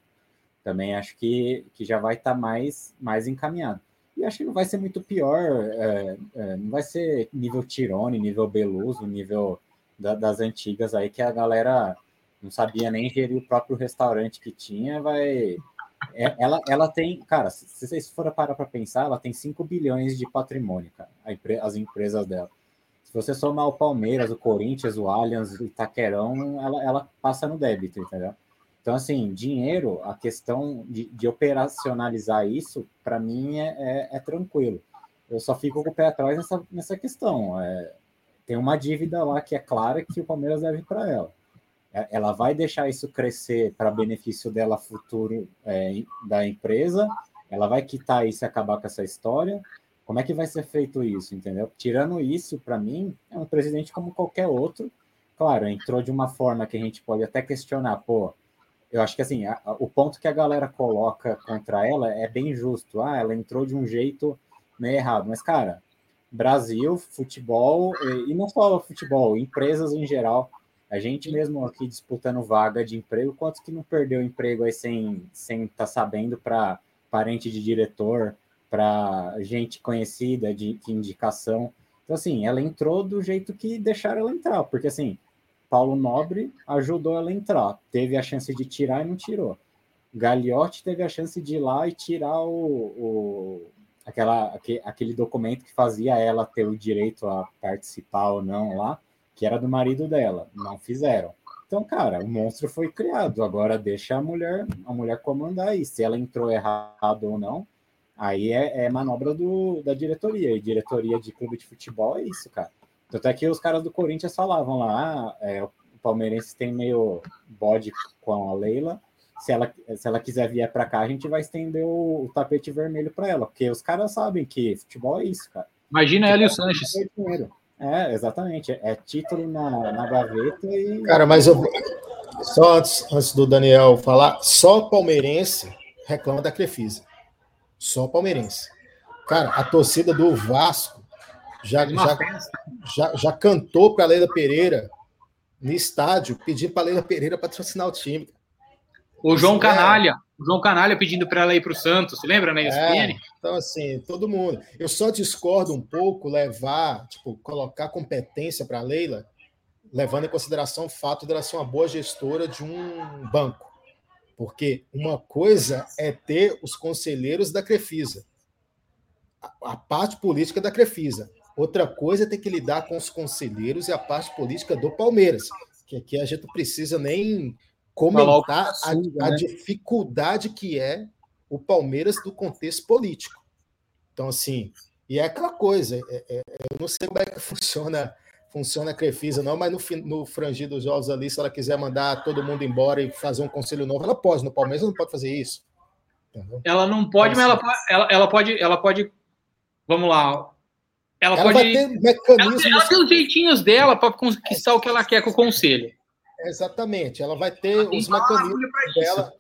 também acho que, que já vai estar tá mais, mais encaminhado. E acho que não vai ser muito pior, é, é, não vai ser nível Tirone, nível Beluso, nível da, das antigas aí, que a galera não sabia nem gerir o próprio restaurante que tinha, vai é, ela, ela tem, cara, se vocês forem parar para pensar, ela tem 5 bilhões de patrimônio, cara, as empresas dela. Se você somar o Palmeiras, o Corinthians, o Allianz, o Itaquerão, ela, ela passa no débito, entendeu? Então, assim, dinheiro, a questão de, de operacionalizar isso, para mim é, é, é, tranquilo. Eu só fico com o pé atrás nessa, nessa questão. É, tem uma dívida lá que é clara que o Palmeiras deve para ela. É, ela vai deixar isso crescer para benefício dela futuro é, da empresa, ela vai quitar isso e acabar com essa história. Como é que vai ser feito isso, entendeu? Tirando isso, para mim, é um presidente como qualquer outro. Claro, entrou de uma forma que a gente pode até questionar, pô, eu acho que assim, a, o ponto que a galera coloca contra ela é bem justo. Ah, ela entrou de um jeito meio errado. Mas, cara, Brasil, futebol, e, e não só futebol, empresas em geral, a gente mesmo aqui disputando vaga de emprego, quantos que não perdeu emprego aí sem sem estar tá sabendo para parente de diretor, para gente conhecida de, de, indicação. Então, assim, ela entrou do jeito que deixaram ela entrar, porque, assim, Paulo Nobre ajudou ela a entrar, teve a chance de tirar e não tirou. Gagliotti teve a chance de ir lá e tirar o, o aquela, aquele documento que fazia ela ter o direito a participar ou não lá, que era do marido dela. Não fizeram. Então, cara, o monstro foi criado. Agora deixa a mulher, a mulher comandar aí. Se ela entrou errado ou não, aí é, é manobra do, da diretoria. E diretoria de clube de futebol é isso, cara. Tanto é que os caras do Corinthians falavam lá, ah, é, o palmeirense tem meio bode com a Leila, se ela, se ela quiser vir para cá, a gente vai estender o, o tapete vermelho para ela, porque os caras sabem que futebol é isso, cara. Imagina ela e o Sanches. É, exatamente. É título na, na gaveta e. Cara, mas eu, só antes, antes do Daniel falar, só palmeirense reclama da Crefisa. Só palmeirense. Cara, a torcida do Vasco já, já, já, já cantou para a Leila Pereira no estádio, pedindo para a Leila Pereira patrocinar o time. O João é. Canalha, o João Canalha pedindo para ela ir para o Santos, lembra, né? É, então, assim, todo mundo. Eu só discordo um pouco levar, tipo, colocar competência para a Leila, levando em consideração o fato dela ser uma boa gestora de um banco. Porque uma coisa é ter os conselheiros da Crefisa, a, a parte política da Crefisa. Outra coisa é ter que lidar com os conselheiros e a parte política do Palmeiras, que aqui a gente não precisa nem comentar a, a né? dificuldade que é o Palmeiras do contexto político. Então, assim, e é aquela coisa, é, é, eu não sei como é que [LAUGHS] funciona funciona a Crefisa, não, mas no, no frangir dos jogos ali, se ela quiser mandar todo mundo embora e fazer um conselho novo, ela pode. No Palmeiras não pode fazer isso. Entendeu? Ela não pode, então, mas ela, assim, ela, ela, pode, ela pode. Vamos lá. Ela, ela pode. Vai ter mecanismos... ela, ela tem os jeitinhos dela para conquistar o que ela quer com o conselho. Exatamente, ela vai ter ela os mecanismos dela,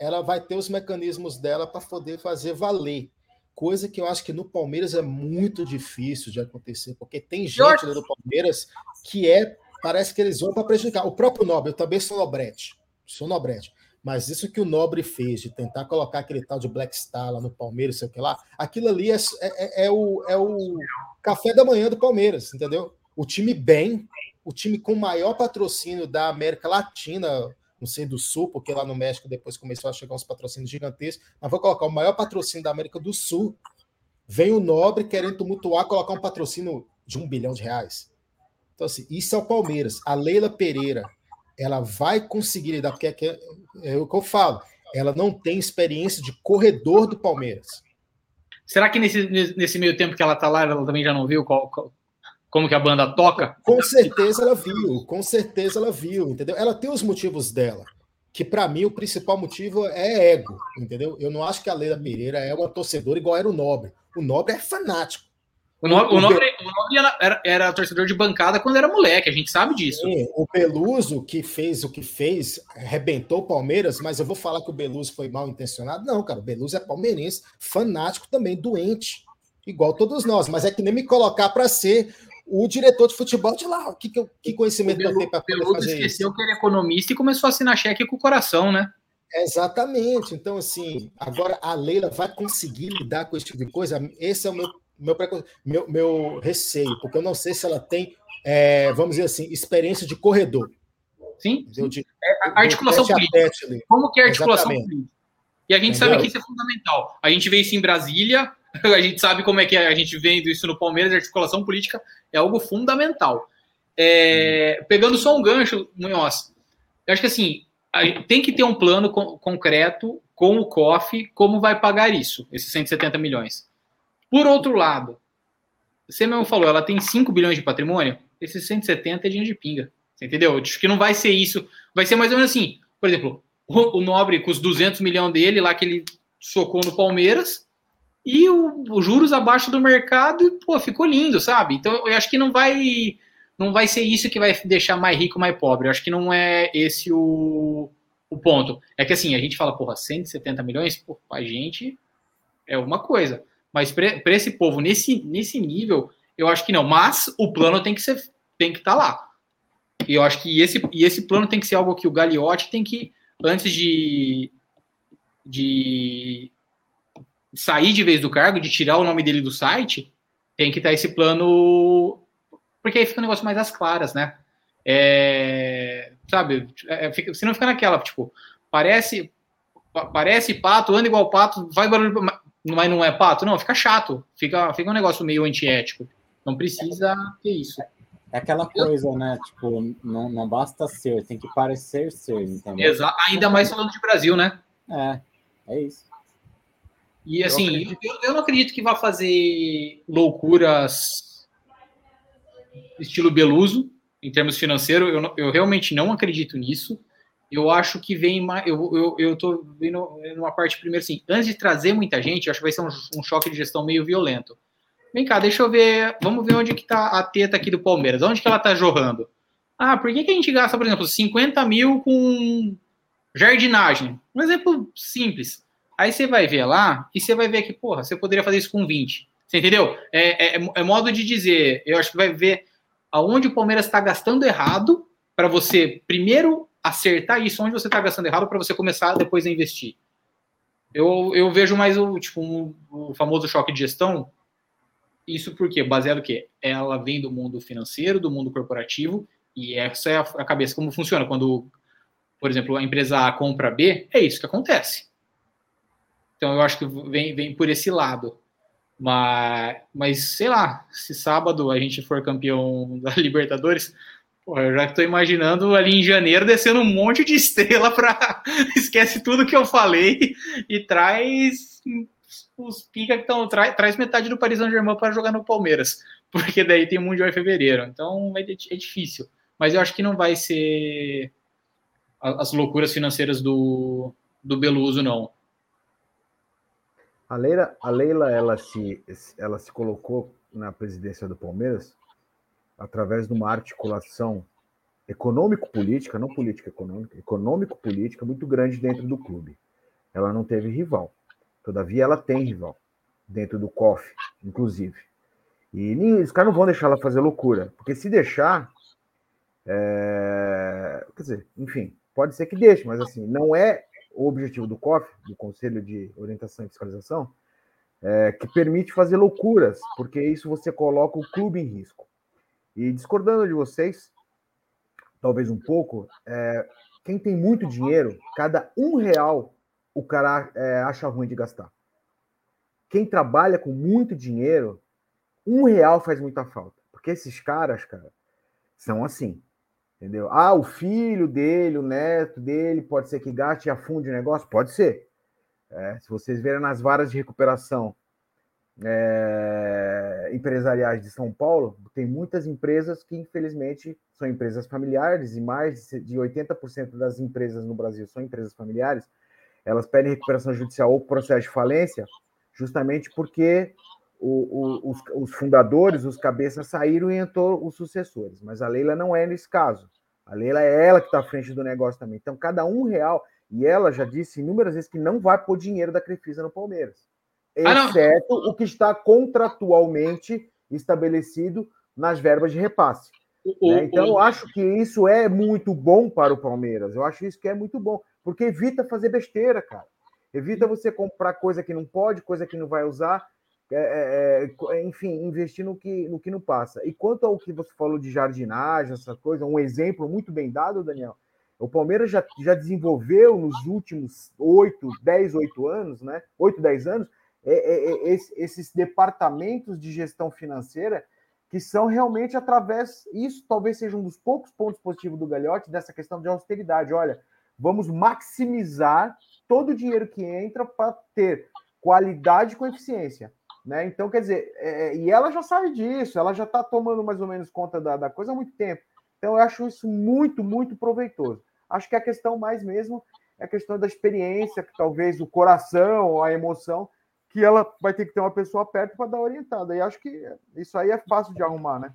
ela vai ter os mecanismos dela para poder fazer valer. Coisa que eu acho que no Palmeiras é muito difícil de acontecer, porque tem gente no Palmeiras que é, parece que eles vão para prejudicar. O próprio Nobre, eu também sou Nobrete, sou Nobrete. Mas isso que o Nobre fez, de tentar colocar aquele tal de Black Star lá no Palmeiras, sei o que lá, aquilo ali é, é, é, o, é o café da manhã do Palmeiras, entendeu? O time bem, o time com maior patrocínio da América Latina, não sei do Sul, porque lá no México depois começou a chegar uns patrocínios gigantescos, mas vou colocar o maior patrocínio da América do Sul. Vem o Nobre querendo tumultuar, colocar um patrocínio de um bilhão de reais. Então, assim, isso é o Palmeiras. A Leila Pereira, ela vai conseguir lidar, porque é, o que eu falo, ela não tem experiência de corredor do Palmeiras. Será que nesse, nesse meio tempo que ela está lá, ela também já não viu qual, qual, como que a banda toca? Com certeza ela viu, com certeza ela viu, entendeu? Ela tem os motivos dela, que para mim o principal motivo é ego, entendeu? Eu não acho que a Leila Pereira é uma torcedora igual era o Nobre. O Nobre é fanático. O Nobre, o Nobre, o Nobre era, era, torcedor de bancada quando era moleque, a gente sabe disso. Sim, o Beluso, que fez o que fez, arrebentou o Palmeiras, mas eu vou falar que o Beluso foi mal intencionado? Não, cara, o Beluso é palmeirense, fanático também, doente, igual todos nós, mas é que nem me colocar para ser o diretor de futebol de lá. Que, que conhecimento eu tenho para poder fazer esqueceu isso? que ele é economista e começou a assinar cheque com o coração, né? Exatamente. Então, assim, agora a Leila vai conseguir lidar com esse tipo de coisa. Esse é o meu, meu, meu, meu receio, porque eu não sei se ela tem, é, vamos dizer assim, experiência de corredor. Sim. sim. De, é, a articulação política. Como que é a articulação política? E a gente Entendeu? sabe que isso é fundamental. A gente vê isso em Brasília, [LAUGHS] a gente sabe como é que é, a gente vendo isso no Palmeiras, a articulação política é algo fundamental. É. Pegando só um gancho, Munhoz, eu acho que assim, tem que ter um plano co concreto com o COF, como vai pagar isso, esses 170 milhões. Por outro lado, você mesmo falou, ela tem 5 bilhões de patrimônio, esses 170 é dinheiro de pinga. Você entendeu? Acho que não vai ser isso. Vai ser mais ou menos assim. Por exemplo, o, o Nobre com os 200 milhões dele lá que ele socou no Palmeiras, e os juros abaixo do mercado, e, pô, ficou lindo, sabe? Então eu acho que não vai não vai ser isso que vai deixar mais rico, mais pobre. Eu acho que não é esse o, o ponto. É que assim, a gente fala, porra, 170 milhões, pô, a gente é uma coisa. Mas para esse povo, nesse, nesse nível, eu acho que não. Mas o plano tem que ser tem que estar tá lá. E eu acho que esse, e esse plano tem que ser algo que o Gagliotti tem que, antes de, de sair de vez do cargo, de tirar o nome dele do site, tem que estar esse plano, porque aí fica um negócio mais às claras, né? É, sabe, é, fica, você não fica naquela, tipo, parece parece pato, anda igual pato, vai barulho, mas não é pato, não, fica chato, fica, fica um negócio meio antiético. Não precisa ter isso. É aquela coisa, né? Tipo, não, não basta ser, tem que parecer ser, entendeu? Exato. Ainda mais falando de Brasil, né? É, é isso. E assim, eu, eu, eu não acredito que vá fazer loucuras estilo Beluso, em termos financeiros. Eu, eu realmente não acredito nisso. Eu acho que vem mais. Eu, eu, eu tô vendo numa parte primeiro assim, antes de trazer muita gente, eu acho que vai ser um, um choque de gestão meio violento. Vem cá, deixa eu ver. Vamos ver onde que tá a teta aqui do Palmeiras. Onde que ela tá jorrando? Ah, por que, que a gente gasta, por exemplo, 50 mil com jardinagem? Um exemplo simples. Aí você vai ver lá e você vai ver que, porra, você poderia fazer isso com 20. Você entendeu? É, é, é modo de dizer. Eu acho que vai ver aonde o Palmeiras está gastando errado para você primeiro acertar isso, onde você está gastando errado para você começar depois a investir. Eu, eu vejo mais o, tipo, um, o famoso choque de gestão isso porque, baseado o quê? Ela vem do mundo financeiro, do mundo corporativo, e essa é a, a cabeça. Como funciona? Quando, por exemplo, a empresa A compra B, é isso que acontece. Então eu acho que vem, vem por esse lado. Mas, mas, sei lá, se sábado a gente for campeão [LAUGHS] da Libertadores, porra, eu já estou imaginando ali em janeiro descendo um monte de estrela para [LAUGHS] esquece tudo que eu falei e traz os pica que estão. Tra, traz metade do Paris Saint-Germain para jogar no Palmeiras, porque daí tem Mundial em fevereiro. Então é, é difícil. Mas eu acho que não vai ser as loucuras financeiras do, do Beluso, não. A Leila, a Leila ela, se, ela se colocou na presidência do Palmeiras através de uma articulação econômico-política, não política econômica, econômico-política muito grande dentro do clube. Ela não teve rival. Todavia, ela tem rival dentro do COF, inclusive. E os caras não vão deixar ela fazer loucura, porque se deixar, é... quer dizer, enfim, pode ser que deixe, mas assim, não é o objetivo do COF, do Conselho de Orientação e Fiscalização, é, que permite fazer loucuras, porque isso você coloca o clube em risco. E discordando de vocês, talvez um pouco, é, quem tem muito dinheiro, cada um real o cara é, acha ruim de gastar. Quem trabalha com muito dinheiro, um real faz muita falta. Porque esses caras, cara, são assim. Entendeu? Ah, o filho dele, o neto dele, pode ser que gaste e afunde o negócio? Pode ser. É, se vocês verem nas varas de recuperação é, empresariais de São Paulo, tem muitas empresas que, infelizmente, são empresas familiares, e mais de 80% das empresas no Brasil são empresas familiares elas pedem recuperação judicial ou processo de falência, justamente porque o, o, os, os, fundadores, os cabeças saíram e entrou os sucessores. Mas a Leila não é nesse caso. A Leila é ela que está à frente do negócio também. Então, cada um real, e ela já disse inúmeras vezes que não vai pôr dinheiro da Crefisa no Palmeiras. Ah, exceto o que está contratualmente estabelecido nas verbas de repasse. O, né? Então, eu acho que isso é muito bom para o Palmeiras. Eu acho isso que é muito bom. Porque evita fazer besteira, cara. Evita você comprar coisa que não pode, coisa que não vai usar. É, é, é, enfim, investir no que, no que não passa. E quanto ao que você falou de jardinagem, essa coisa, um exemplo muito bem dado, Daniel. O Palmeiras já, já desenvolveu nos últimos 8, 10, 8 anos, né? 8, 10 anos, é, é, é esses departamentos de gestão financeira que são realmente através. Isso talvez seja um dos poucos pontos positivos do Galhote, dessa questão de austeridade. Olha, Vamos maximizar todo o dinheiro que entra para ter qualidade com eficiência. Né? Então, quer dizer, é, é, e ela já sabe disso, ela já está tomando mais ou menos conta da, da coisa há muito tempo. Então, eu acho isso muito, muito proveitoso. Acho que a questão mais mesmo é a questão da experiência, que talvez o coração, a emoção, que ela vai ter que ter uma pessoa perto para dar orientada. E acho que isso aí é fácil de arrumar, né?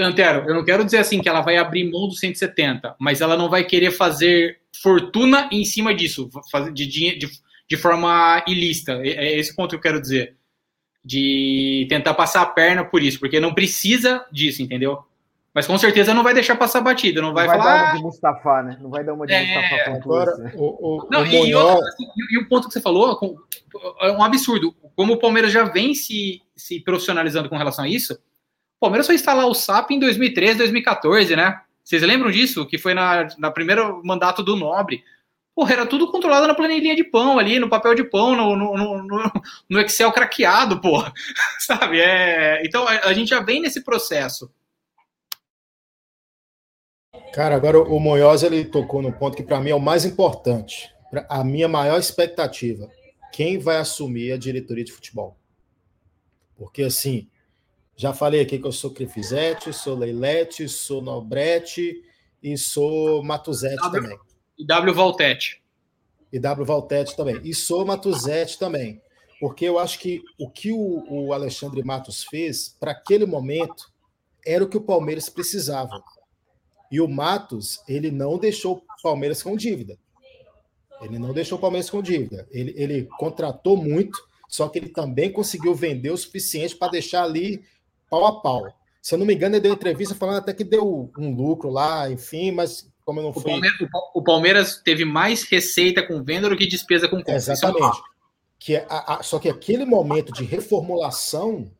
Antero, eu não quero dizer assim que ela vai abrir mão do 170, mas ela não vai querer fazer fortuna em cima disso, de, de, de forma ilícita. É, é esse ponto que eu quero dizer. De tentar passar a perna por isso, porque não precisa disso, entendeu? Mas com certeza não vai deixar passar batida, não vai, não vai falar. Dar uma de Mustafa, né? Não vai dar uma de é, Mustafa agora, né? o, o, não, o e, e, e, o ponto que você falou é um absurdo. como o Palmeiras já vem se, se profissionalizando com relação a isso, o Palmeiras foi instalar o SAP em 2013, 2014, né? Vocês lembram disso? Que foi na, na primeiro mandato do Nobre. Porra, era tudo controlado na planilhinha de pão ali, no papel de pão, no, no, no, no Excel craqueado, porra. [LAUGHS] Sabe? É... Então a, a, gente já vem nesse processo. Cara, agora o Monhoz ele tocou no ponto que para mim é o mais importante. A minha maior expectativa. Quem vai assumir a diretoria de futebol? Porque assim, já falei aqui que eu sou Crefizete, sou Leilete, sou Nobrete e sou Matuzete w, também. E W Valtete. E W Valtete também. E sou Matuzete também. Porque eu acho que o que o, o Alexandre Matos fez, para aquele momento, era o que o Palmeiras precisava. E o Matos, ele não deixou o Palmeiras com dívida. Ele não deixou o Palmeiras com dívida. Ele, ele contratou muito, só que ele também conseguiu vender o suficiente para deixar ali pau a pau. Se eu não me engano, ele deu entrevista falando até que deu um lucro lá, enfim, mas como eu não fui. O Palmeiras, o Palmeiras teve mais receita com venda do que despesa com compra. É Exatamente. Que é a, a, só que aquele momento de reformulação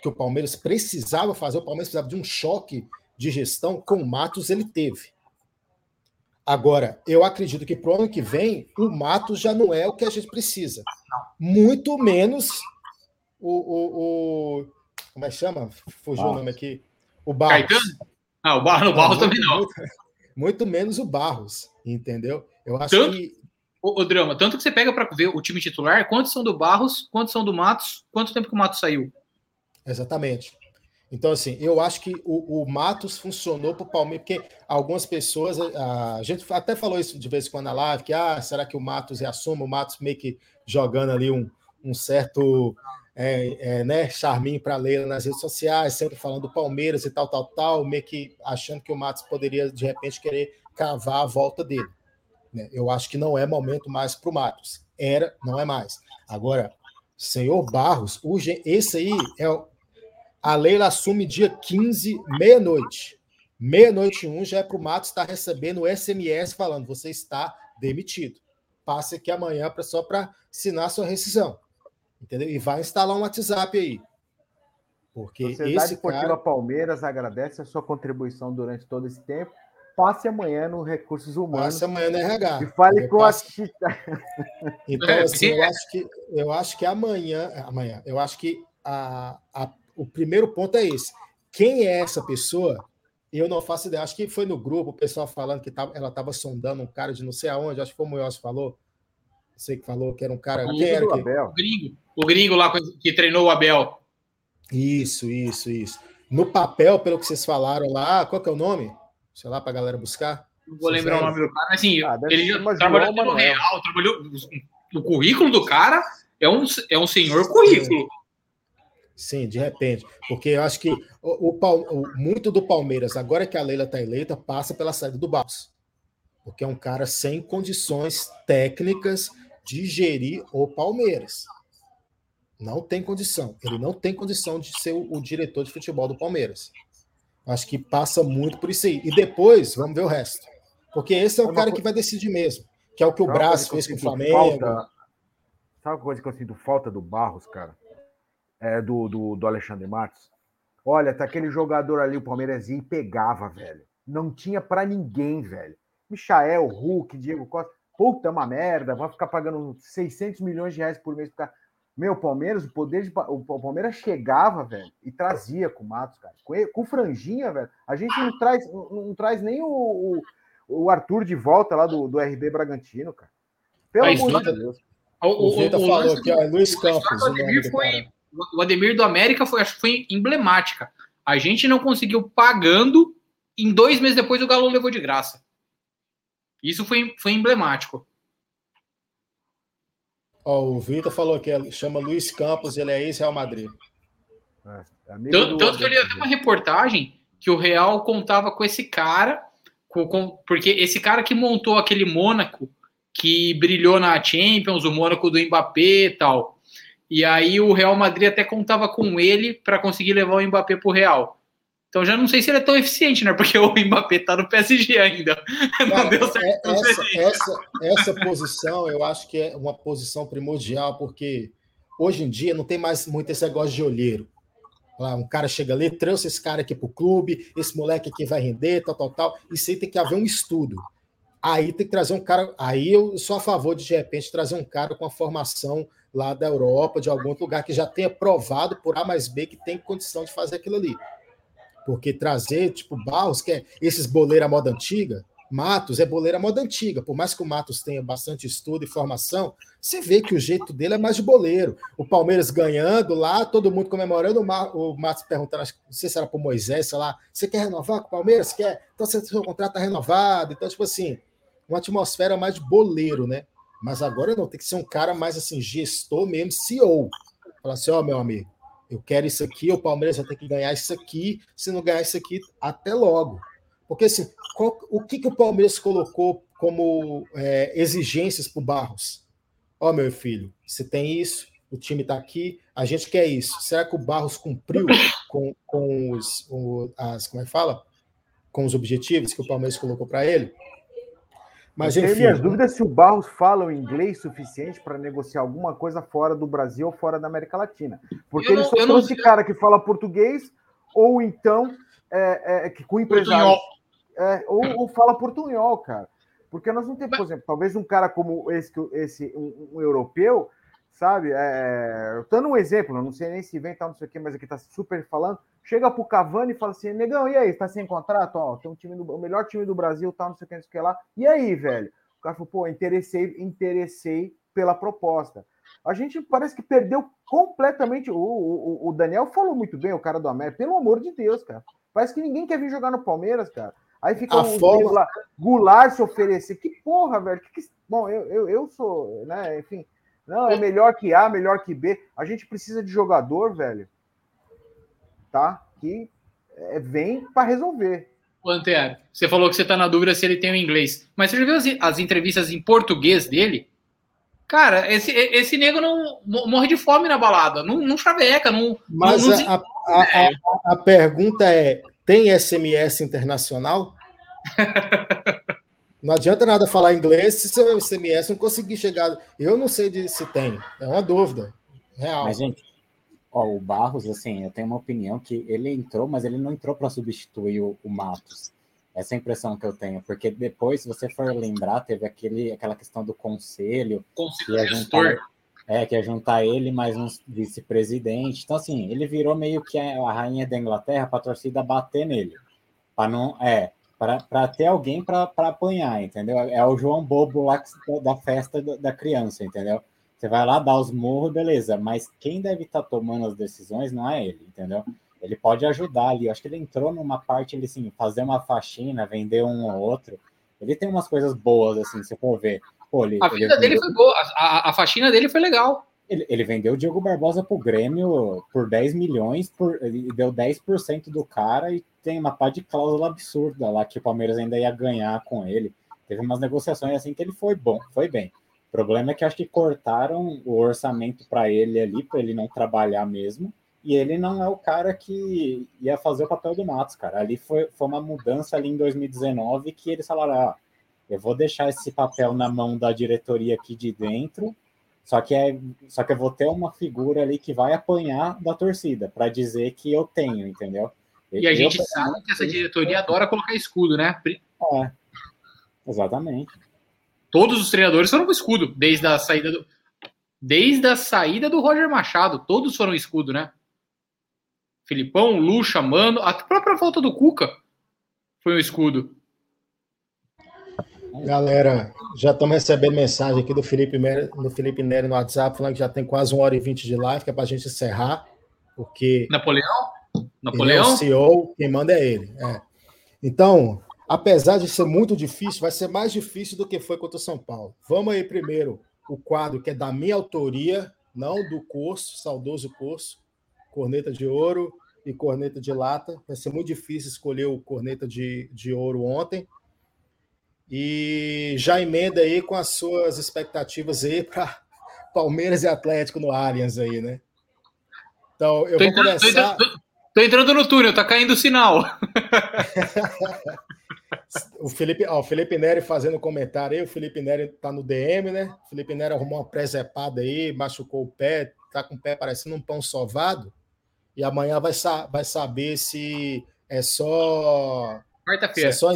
que o Palmeiras precisava fazer, o Palmeiras precisava de um choque de gestão, com o Matos ele teve. Agora, eu acredito que para o ano que vem, o Matos já não é o que a gente precisa. Muito menos o, o, o como é que chama? Fugiu Barros. o nome aqui. O Barros. Caetano? Ah, o Barros, no Barros também não. Muito, muito, menos o Barros, entendeu? Eu acho tanto, que. O, o, Drama, tanto que você pega para ver o time titular, quantos são do Barros, quantos são do Matos, quanto tempo que o Matos saiu? Exatamente. Então, assim, eu acho que o, o Matos funcionou para o Palmeiras, porque algumas pessoas, a, a, gente até falou isso de vez em quando na live, que ah, será que o Matos reassuma? O Matos meio que jogando ali um, um certo é, é, né, charminho para Leila nas redes sociais, sempre falando do Palmeiras e tal, tal, tal, meio que achando que o Matos poderia, de repente, querer cavar a volta dele. Né? Eu acho que não é momento mais para o Matos. Era, não é mais. Agora, senhor Barros, esse aí é. A Leila assume dia 15, meia-noite. Meia-noite um já é para o Matos estar recebendo o SMS falando: você está demitido. Passe aqui amanhã pra, só para assinar sua rescisão. Entendeu? E vai instalar um WhatsApp aí. Porque Sociedade esse Esportiva cara... Palmeiras agradece a sua contribuição durante todo esse tempo. Passe amanhã no Recursos Humanos. Passe amanhã no RH. E fale com passe... a Então, assim, eu acho que, eu acho que amanhã, amanhã, eu acho que a, a, o primeiro ponto é esse. Quem é essa pessoa? Eu não faço ideia. Acho que foi no grupo o pessoal falando que tava, ela estava sondando um cara de não sei aonde. Acho que foi o Moyos falou. Sei que falou que era um cara. Quem era que... O gringo. O gringo lá que treinou o Abel. Isso, isso, isso. No papel, pelo que vocês falaram lá, qual que é o nome? Sei lá, para a galera buscar. Não vou lembrar o nome do cara, mas assim, ah, ele já trabalhou no Real, trabalhou. O currículo do cara é um, é um senhor currículo. Sim, de repente. Porque eu acho que o, o, o, muito do Palmeiras, agora que a Leila está eleita, passa pela saída do Barros. Porque é um cara sem condições técnicas de gerir o Palmeiras. Não tem condição. Ele não tem condição de ser o, o diretor de futebol do Palmeiras. Acho que passa muito por isso aí. E depois, vamos ver o resto. Porque esse é o cara que vai decidir mesmo. Que é o que o Braz fez com o Flamengo. Falta... Sabe uma coisa que eu sinto falta do Barros, cara? É do, do, do Alexandre Matos. Olha, tá aquele jogador ali, o Palmeiras ia e pegava, velho. Não tinha para ninguém, velho. Michael, Hulk, Diego Costa. Puta, é uma merda. Vai ficar pagando 600 milhões de reais por mês pro cara. Meu, Palmeiras, o poder de. O Palmeiras chegava, velho, e trazia com o Matos, cara. Com, com o Franjinha, velho. A gente não traz, não, não traz nem o, o, o, Arthur de volta lá do, do RB Bragantino, cara. Pelo amor de Deus. O, o, o Vitor falou aqui, ó, é Luiz Campos. O Ademir, foi, o Ademir do América foi, acho que foi emblemática. A gente não conseguiu pagando, em dois meses depois o Galo levou de graça. Isso foi, foi emblemático. Ó, o Vitor falou que chama Luiz Campos, ele é ex-Real Madrid. É, é tanto, tanto que eu li até uma reportagem que o Real contava com esse cara, com, com, porque esse cara que montou aquele Mônaco, que brilhou na Champions, o Mônaco do Mbappé e tal. E aí o Real Madrid até contava com ele para conseguir levar o Mbappé para o Real. Então já não sei se ele é tão eficiente, né? Porque [LAUGHS] o Mbappé tá no PSG ainda. [LAUGHS] Cara, não deu certo. É, essa, essa, essa posição eu acho que é uma posição primordial, porque hoje em dia não tem mais muito esse negócio de olheiro. Um cara chega ali, trouxe esse cara aqui pro clube, esse moleque aqui vai render, tal, tal, tal. Isso aí tem que haver um estudo. Aí tem que trazer um cara. Aí eu sou a favor de, de repente, trazer um cara com a formação lá da Europa, de algum lugar que já tenha provado por A mais B que tem condição de fazer aquilo ali. Porque trazer, tipo, Barros, que é esses boleiros à moda antiga, Matos é boleiro à moda antiga. Por mais que o Matos tenha bastante estudo e formação, você vê que o jeito dele é mais de boleiro. O Palmeiras ganhando lá, todo mundo comemorando, o Matos perguntando, não sei se era para Moisés, sei lá, você quer renovar com o Palmeiras? Quer? Então seu contrato está renovado. Então, tipo assim, uma atmosfera mais de boleiro, né? Mas agora não, tem que ser um cara mais assim, gestor mesmo, CEO. Falar assim, ó, oh, meu amigo, eu quero isso aqui, o Palmeiras vai ter que ganhar isso aqui, se não ganhar isso aqui, até logo. Porque assim, qual, o que, que o Palmeiras colocou como é, exigências para o Barros? Ó, oh, meu filho, você tem isso, o time está aqui, a gente quer isso. Será que o Barros cumpriu com, com os, as, como é que fala? Com os objetivos que o Palmeiras colocou para ele? Mas eu enfim. Tenho minhas dúvidas se o Barros fala o inglês suficiente para negociar alguma coisa fora do Brasil ou fora da América Latina. Porque eu ele não, só trouxe não... cara que fala português ou então é, é, que com empresários. É, ou, ou, fala portunhol, cara. Porque nós não temos, por exemplo, talvez um cara como esse, esse um, um europeu, sabe? É, dando um exemplo, eu não sei nem se vem, tal, não sei o quê, mas aqui tá super falando chega pro Cavani e fala assim: Negão, e aí? Tá sem contrato? Ó, tem um time do, o melhor time do Brasil, tal, não sei o que, não sei o que lá. E aí, velho? O cara falou: pô, interessei, interessei pela proposta. A gente parece que perdeu completamente. O, o, o Daniel falou muito bem, o cara do América, pelo amor de Deus, cara. Parece que ninguém quer vir jogar no Palmeiras, cara. Aí fica o forma... lá, Goulart se oferecer. Que porra, velho. Que que... Bom, eu, eu, eu sou, né, enfim. Não, é melhor que A, melhor que B. A gente precisa de jogador, velho tá? Que é, vem para resolver. Antero, você falou que você está na dúvida se ele tem o inglês, mas você já viu as, as entrevistas em português dele? Cara, esse, esse nego não morre de fome na balada, não, não chaveca, não. Mas não, a, a, a, a, pergunta é: tem SMS internacional? [LAUGHS] não adianta nada falar inglês se seu SMS não conseguir chegar. Eu não sei de, se tem, é uma dúvida real. Mas, gente, Ó, o Barros, assim, eu tenho uma opinião que ele entrou, mas ele não entrou para substituir o, o, Matos. Essa é a impressão que eu tenho, porque depois, se você for lembrar, teve aquele, aquela questão do conselho, conselho que juntar, é, que ia juntar ele mais um vice-presidente. Então, assim, ele virou meio que a rainha da Inglaterra para a torcida bater nele. Para não. É, para ter alguém para apanhar, entendeu? É o João Bobo lá da festa da criança, entendeu? Você vai lá dar os morros, beleza, mas quem deve estar tá tomando as decisões não é ele, entendeu? Ele pode ajudar ali. Eu acho que ele entrou numa parte, ele assim, fazer uma faxina, vender um ou outro. Ele tem umas coisas boas, assim, se for ver. Pô, ele, a vida dele foi boa, a, a faxina dele foi legal. Ele, ele vendeu o Diego Barbosa pro Grêmio por 10 milhões, por, deu 10% do cara e tem uma pá de cláusula absurda lá que o Palmeiras ainda ia ganhar com ele. Teve umas negociações assim que ele foi bom, foi bem. O problema é que acho que cortaram o orçamento para ele ali, para ele não trabalhar mesmo. E ele não é o cara que ia fazer o papel do Matos, cara. Ali foi, foi uma mudança ali em 2019 que eles falaram: ah, eu vou deixar esse papel na mão da diretoria aqui de dentro, só que, é, só que eu vou ter uma figura ali que vai apanhar da torcida para dizer que eu tenho, entendeu? E a gente sabe que essa diretoria adora colocar escudo, né? É, exatamente. Todos os treinadores foram com escudo, desde a saída do, desde a saída do Roger Machado. Todos foram escudo, né? Filipão, Lucha, Mano, a própria volta do Cuca foi um escudo. Galera, já estamos recebendo mensagem aqui do Felipe, do Felipe Nery no WhatsApp, falando que já tem quase uma hora e vinte de live, que é para a gente encerrar, porque. Napoleão? Napoleão? Ele é o CEO, quem manda é ele. É. Então, apesar de ser muito difícil, vai ser mais difícil do que foi contra o São Paulo. Vamos aí primeiro o quadro que é da minha autoria, não do curso, saudoso curso, corneta de ouro e corneta de lata. Vai ser muito difícil escolher o corneta de, de ouro ontem. E já emenda aí com as suas expectativas aí [LAUGHS] para Palmeiras e Atlético no Allianz aí, né? Então, eu tô vou começar... Tô tô entrando no túnel, tá caindo o sinal. [LAUGHS] O Felipe, ó, o Felipe Neri fazendo comentário aí, o Felipe Neri tá no DM, né? O Felipe Neri arrumou uma presepada aí, machucou o pé, tá com o pé parecendo um pão sovado, e amanhã vai, sa vai saber se é só. Quarta-feira. É só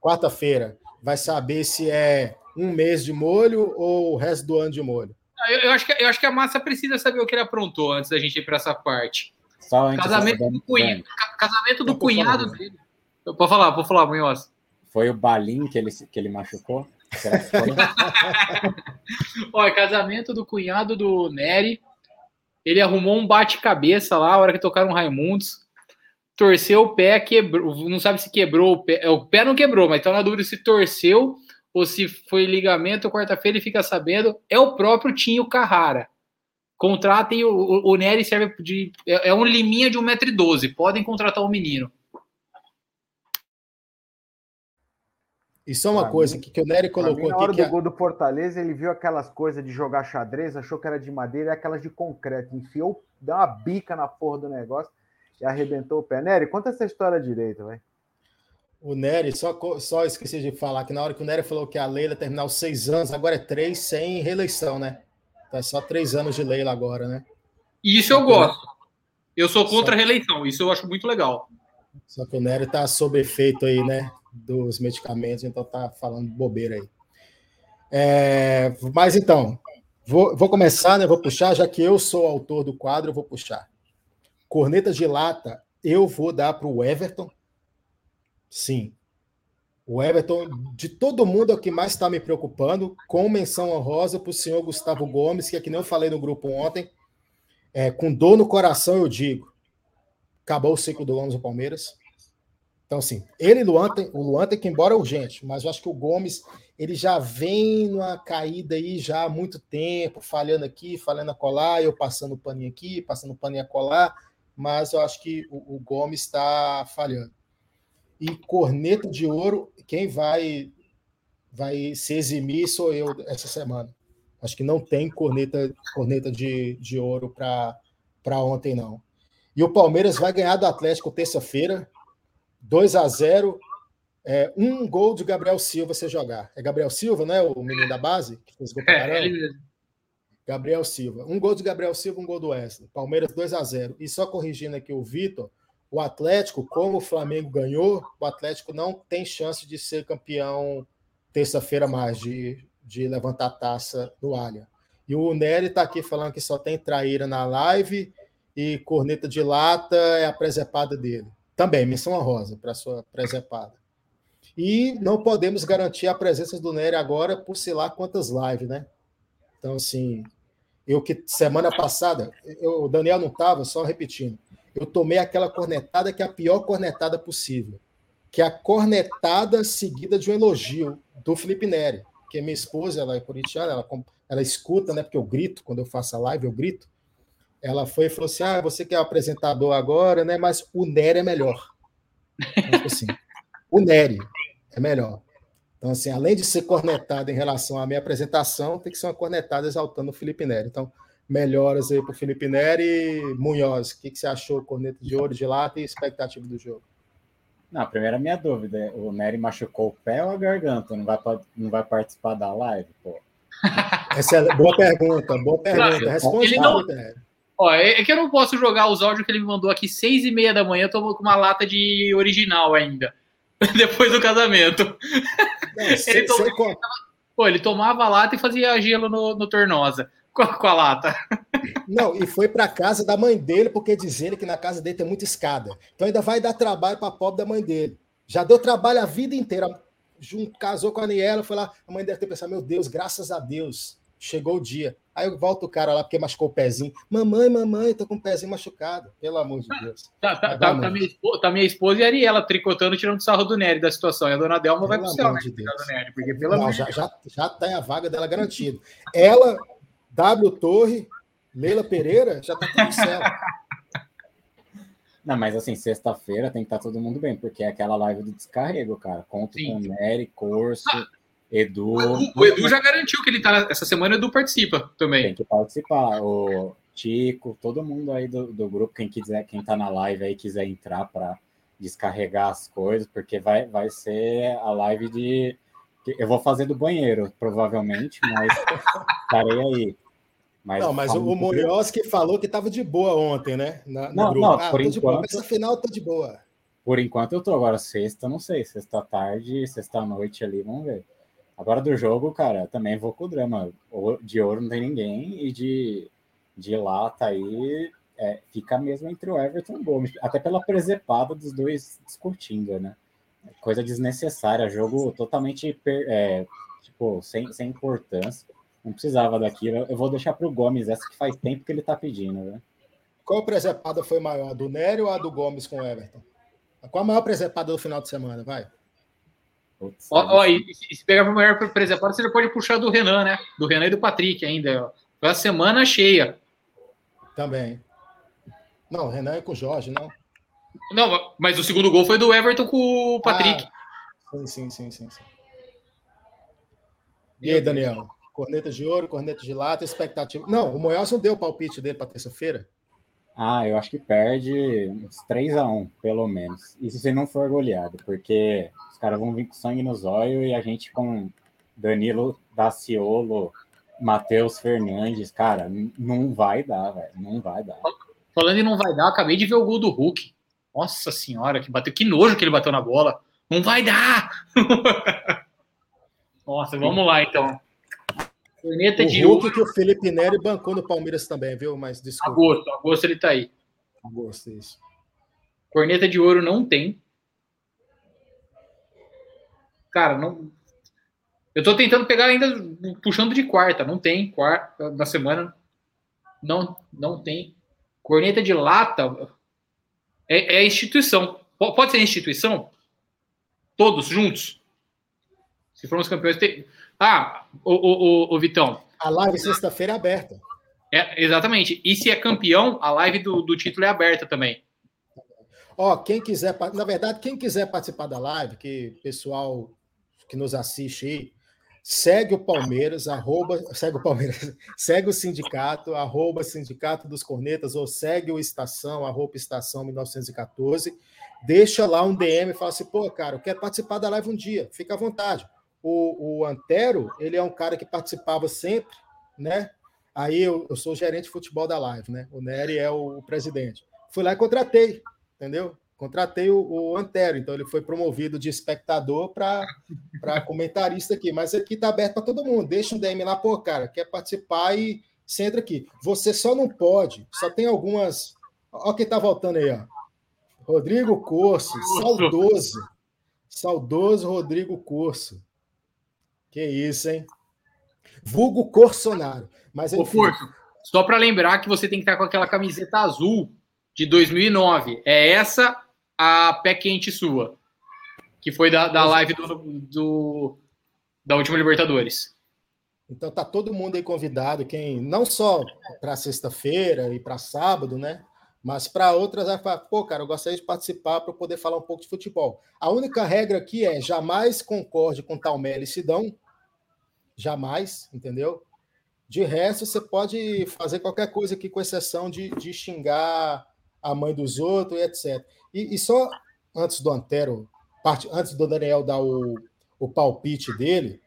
quarta-feira. Vai saber se é um mês de molho ou o resto do ano de molho. Eu, eu, acho, que, eu acho que a massa precisa saber o que ele aprontou antes da gente ir para essa parte. Casamento do, cunha, casamento do cunhado dele. Pode falar, pode falar, Munhoz. Foi o Balim que ele, que ele machucou? Olha, [LAUGHS] casamento do cunhado do Nery. Ele arrumou um bate-cabeça lá, a hora que tocaram Raimundos. Torceu o pé, quebrou. Não sabe se quebrou o pé. É, o pé não quebrou, mas tá na dúvida se torceu ou se foi ligamento. Quarta-feira ele fica sabendo. É o próprio Tinho Carrara. Contratem o, o, Nery serve de. É, é um liminha de 1,12m. Podem contratar o um menino. Isso é uma coisa que, que o Nery colocou mim, na hora aqui. do gol do Fortaleza, ele viu aquelas coisas de jogar xadrez, achou que era de madeira e aquelas de concreto. Enfiou, deu uma bica na porra do negócio e arrebentou o pé. Nery, conta essa história direito, vai. O Nery, só, só esqueci de falar que na hora que o Nery falou que a Leila terminar os seis anos, agora é três sem reeleição, né? Tá só três anos de Leila agora, né? Isso eu gosto. Eu sou contra a reeleição, isso eu acho muito legal. Só que o Nery tá sob efeito aí, né? dos medicamentos, então tá falando bobeira aí. É, mas então, vou, vou começar, né? Vou puxar, já que eu sou autor do quadro, eu vou puxar. Corneta de lata, eu vou dar para o Everton. Sim. O Everton, de todo mundo, é o que mais está me preocupando, com menção honrosa para o senhor Gustavo Gomes, que é que nem eu falei no grupo ontem, é, com dor no coração eu digo, acabou o ciclo do Gomes no Palmeiras. Então, assim, ele e Luan, tem, o Luan tem que ir embora urgente, mas eu acho que o Gomes ele já vem numa caída aí já há muito tempo, falhando aqui, falhando a colar, eu passando paninho aqui, passando paninho a colar, mas eu acho que o, o Gomes está falhando. E corneta de ouro, quem vai vai se eximir sou eu essa semana. Acho que não tem corneta, corneta de, de ouro para ontem, não. E o Palmeiras vai ganhar do Atlético terça-feira, 2 a 0 é, um gol de Gabriel Silva você jogar. É Gabriel Silva, né? O menino da base que fez gol para é, ele Gabriel Silva. Um gol de Gabriel Silva, um gol do Wesley. Palmeiras 2 a 0 E só corrigindo aqui o Vitor, o Atlético, como o Flamengo ganhou, o Atlético não tem chance de ser campeão terça-feira mais, de, de levantar a taça no Alha. E o Nery está aqui falando que só tem traíra na live e corneta de lata é a presepada dele. Também, missão honrosa para sua presepada. E não podemos garantir a presença do Nery agora por sei lá quantas lives, né? Então, assim, eu que semana passada, eu, o Daniel não estava, só repetindo, eu tomei aquela cornetada que é a pior cornetada possível, que é a cornetada seguida de um elogio do Felipe Neri, que minha esposa, ela é corintiana, ela, ela escuta, né? Porque eu grito, quando eu faço a live, eu grito ela foi e falou assim: Ah, você que é apresentador agora, né? Mas o Nery é melhor. Então, assim, o Nery é melhor. Então, assim, além de ser cornetada em relação à minha apresentação, tem que ser uma cornetada exaltando o Felipe Nery. Então, melhoras aí para o Felipe Nery. Munhoz, o que, que você achou, corneta de ouro de lata e expectativa do jogo? Não, a primeira minha dúvida é: o Nery machucou o pé ou a garganta? Não vai, não vai participar da live, pô? [LAUGHS] Essa é boa pergunta, boa pergunta. Responde, não, Ó, é, é, que eu não posso jogar os áudios que ele me mandou aqui seis e meia da manhã, eu tô com uma lata de original ainda. [LAUGHS] Depois do casamento. Não, [LAUGHS] ele, tomava, pô, ele tomava lata e fazia gelo no, no Tornosa [LAUGHS] com a, com a lata. Não, e foi para casa da mãe dele, porque diz ele que na casa dele tem muita escada. Então ainda vai dar trabalho para a pobre da mãe dele. Já deu trabalho a vida inteira. Junto, casou com a Aniela, foi lá. A mãe deve ter pensado: meu Deus, graças a Deus, chegou o dia. Aí volta o cara lá porque machucou o pezinho. Mamãe, mamãe, tô com o pezinho machucado. Pelo amor de Deus. Tá, tá, tá, tá, minha, esposa, tá minha esposa e a Ariela tricotando, tirando sarro do Nery da situação. E a dona Delma vai pro céu, né? De Deus. Nery, porque, pelo Não, já, já, já tem a vaga dela garantida. Ela, W Torre, Leila Pereira, já tá tudo no céu. [LAUGHS] Não, mas assim, sexta-feira tem que estar tá todo mundo bem, porque é aquela live do descarrego, cara. Conto Sim. com Nery, Corso. Ah Edu. O, Edu já garantiu que ele tá. Essa semana o Edu participa também. Tem que participar. O Tico, todo mundo aí do, do grupo, quem quiser, quem tá na live aí quiser entrar para descarregar as coisas, porque vai, vai ser a live de. Eu vou fazer do banheiro, provavelmente, mas [LAUGHS] estarei aí. Mas não, mas o, o que falou que estava de boa ontem, né? Na, não, não, ah, por enquanto. Essa final tá de boa. Por enquanto eu tô agora sexta, não sei, sexta tarde, sexta noite ali, vamos ver. Agora do jogo, cara, também vou com o drama. De ouro não tem ninguém e de, de lata aí é, fica mesmo entre o Everton e o Gomes, até pela presepada dos dois discutindo, né? Coisa desnecessária, jogo totalmente é, tipo, sem, sem importância. Não precisava daquilo. Eu vou deixar para o Gomes, essa que faz tempo que ele está pedindo, né? Qual presepada foi maior, a do Nery ou a do Gomes com o Everton? Qual a maior presepada do final de semana? Vai. Putz, ó, ó, e, se pegar para maior presepada, você já pode puxar do Renan, né? Do Renan e do Patrick ainda. Foi a semana cheia. Também. Não, o Renan é com o Jorge, não. Não, mas o segundo gol foi do Everton com o Patrick. Ah, sim, sim, sim, sim, sim. E aí, Daniel? Corneta de ouro, corneta de lata, expectativa. Não, o Moyos não deu o palpite dele para terça-feira. Ah, eu acho que perde uns 3 a 1 pelo menos. Isso se não for goleado, porque os caras vão vir com sangue nos olhos e a gente com Danilo Daciolo, Matheus Fernandes, cara, não vai dar, velho. Não vai dar. Falando em não vai dar, acabei de ver o gol do Hulk. Nossa senhora, que bateu, que nojo que ele bateu na bola. Não vai dar! [LAUGHS] Nossa, vamos lá então. Corneta o de Hulk ouro. que o Felipe Neri bancou no Palmeiras também, viu? Mas desculpa. Agosto, agosto ele tá aí. Agosto, isso. Corneta de ouro não tem. Cara, não. Eu tô tentando pegar ainda puxando de quarta, não tem quarta da semana. Não, não tem. Corneta de lata é, é instituição. Pode ser instituição? Todos juntos? Se formos campeões. Tem... Ah, o, o, o, o Vitão. A live sexta-feira é aberta. É, exatamente. E se é campeão, a live do, do título é aberta também. Ó, quem quiser, na verdade, quem quiser participar da live, que pessoal que nos assiste aí, segue o Palmeiras, arroba, segue o Palmeiras, [LAUGHS] segue o sindicato, arroba sindicato dos cornetas, ou segue o Estação, arroba Estação 1914, deixa lá um DM e fala assim, pô, cara, eu quero participar da live um dia, fica à vontade. O, o Antero, ele é um cara que participava sempre, né? Aí eu, eu sou gerente de futebol da live, né? O Nery é o, presidente. Fui lá e contratei, entendeu? Contratei o, o Antero, então ele foi promovido de espectador para comentarista aqui. Mas aqui está aberto para todo mundo. Deixa um DM lá, pô, cara, quer participar e você entra aqui. Você só não pode, só tem algumas. Olha quem está voltando aí, ó. Rodrigo Corso, saudoso. Saudoso Rodrigo Corso. Que isso, hein? Vulgo Corsonaro. Mas, enfim... Ô, Corso, só para lembrar que você tem que estar com aquela camiseta azul de 2009. É essa a pé quente sua, que foi da, da live do, do, da última Libertadores. Então tá todo mundo aí convidado, quem não só para sexta-feira e para sábado, né? Mas para outras vai falar, pô, cara, eu gostaria de participar para poder falar um pouco de futebol. A única regra aqui é jamais concorde com tal Mel e Sidão. Jamais, entendeu? De resto, você pode fazer qualquer coisa aqui, com exceção de, de xingar a mãe dos outros e etc. E, e só antes do Antero, parte, antes do Daniel dar o, o palpite dele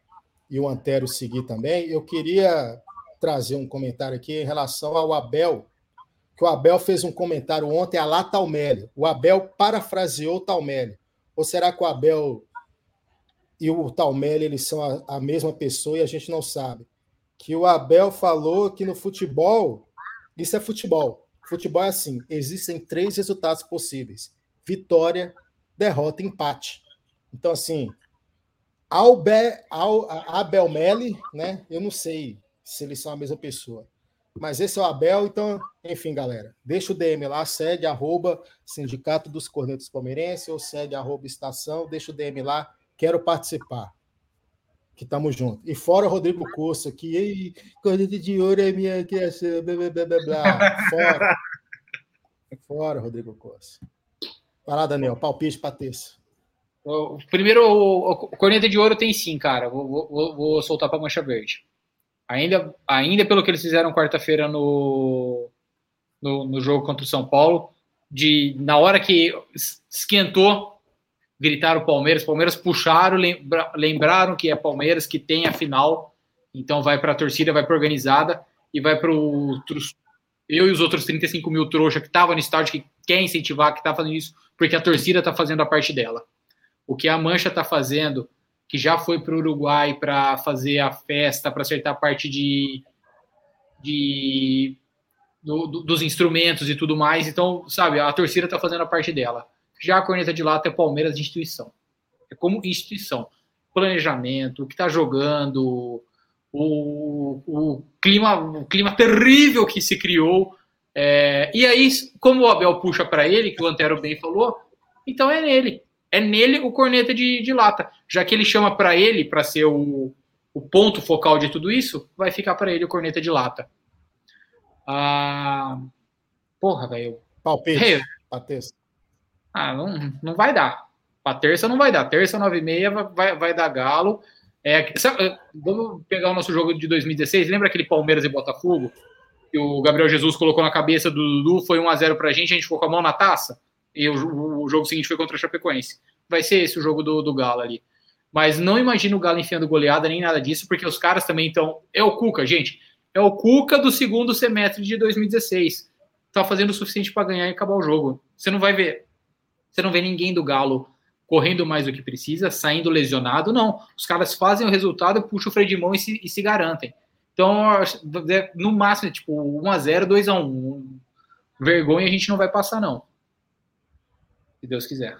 e o Antero seguir também, eu queria trazer um comentário aqui em relação ao Abel, que o Abel fez um comentário ontem a lá Talmelli. O Abel parafraseou Talmelli. Ou será que o Abel e o Talmelli eles são a, a mesma pessoa e a gente não sabe? Que o Abel falou que no futebol, isso é futebol. Futebol é assim: existem três resultados possíveis: vitória, derrota, empate. Então, assim, Albe, Al, Abel Melli, né? Eu não sei se eles são a mesma pessoa. Mas esse é o Abel, então, enfim, galera. Deixa o DM lá, segue arroba Sindicato dos Cornetos Palmeirense ou segue arroba Estação, deixa o DM lá, quero participar. Que tamo junto. E fora o Rodrigo Costa, que ei, corneta de ouro é minha criação, blá, blá, blá, blá. Fora. fora, Rodrigo Costa. Vai lá, Daniel, palpite para terça. Primeiro, o Corneta de Ouro tem sim, cara. Vou, vou, vou soltar para Mancha Verde. Ainda, ainda pelo que eles fizeram quarta-feira no, no, no, jogo contra o São Paulo, de na hora que esquentou, gritaram Palmeiras, Palmeiras puxaram, lembraram que é Palmeiras que tem a final, então vai para a torcida, vai para organizada e vai para os eu e os outros 35 mil trouxa que estavam no estádio, que quer incentivar, que está fazendo isso, porque a torcida está fazendo a parte dela. O que a Mancha está fazendo, que já foi para o Uruguai para fazer a festa, para acertar a parte de, de do, do, dos instrumentos e tudo mais. Então, sabe, a torcida está fazendo a parte dela. Já a corneta de lata é Palmeiras de instituição. É como instituição. Planejamento, o que está jogando, o, o, clima, o clima terrível que se criou. É, e aí, como o Abel puxa para ele, que o Antero bem falou, então é nele. É nele o corneta de, de lata. Já que ele chama para ele, para ser o, o ponto focal de tudo isso, vai ficar para ele o corneta de lata. Ah, porra, velho. Palpite. Hey, ah, não, não vai dar. Para terça não vai dar. Terça, nove e meia, vai, vai dar galo. É, sabe, é, vamos pegar o nosso jogo de 2016. Lembra aquele Palmeiras e Botafogo? Que o Gabriel Jesus colocou na cabeça do Dudu, foi 1 a 0 pra gente, a gente ficou com a mão na taça. E o, o jogo seguinte foi contra a Chapecoense. Vai ser esse o jogo do, do Galo ali. Mas não imagino o Galo enfiando goleada nem nada disso, porque os caras também estão. É o Cuca, gente. É o Cuca do segundo semestre de 2016. Tá fazendo o suficiente para ganhar e acabar o jogo. Você não vai ver. Você não vê ninguém do Galo correndo mais do que precisa, saindo lesionado, não. Os caras fazem o resultado, puxam o freio de mão e se, e se garantem. Então, é, no máximo, tipo, 1x0, 2x1. Vergonha a gente não vai passar, não. Se Deus quiser.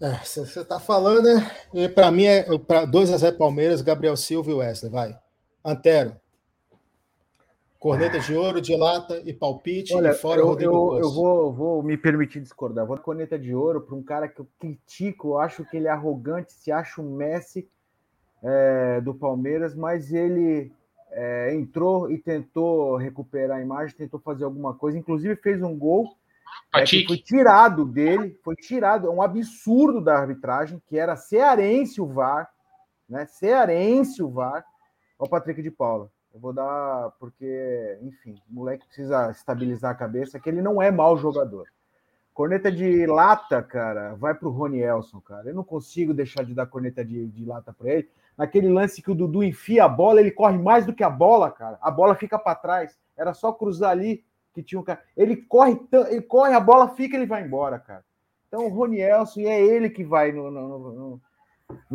É, você tá falando, né? Para mim é 2x0 Palmeiras, Gabriel Silva e Wesley. Vai. Antero. Corneta de ouro, de lata e palpite. Olha, e fora eu, eu, eu vou, vou, me permitir discordar. Vou corneta de ouro para um cara que eu critico, eu acho que ele é arrogante, se acha um Messi é, do Palmeiras, mas ele é, entrou e tentou recuperar a imagem, tentou fazer alguma coisa, inclusive fez um gol é, que foi tirado dele, foi tirado, é um absurdo da arbitragem, que era cearense o VAR, né? Cearense o VAR, ao Patrick de Paula. Eu vou dar, porque, enfim, o moleque precisa estabilizar a cabeça, que ele não é mau jogador. Corneta de lata, cara, vai pro Rony Elson, cara. Eu não consigo deixar de dar corneta de, de lata para ele. Naquele lance que o Dudu enfia a bola, ele corre mais do que a bola, cara. A bola fica para trás. Era só cruzar ali que tinha um cara. Ele corre, ele corre, a bola fica, ele vai embora, cara. Então o Rony Elson, e é ele que vai no, no, no, no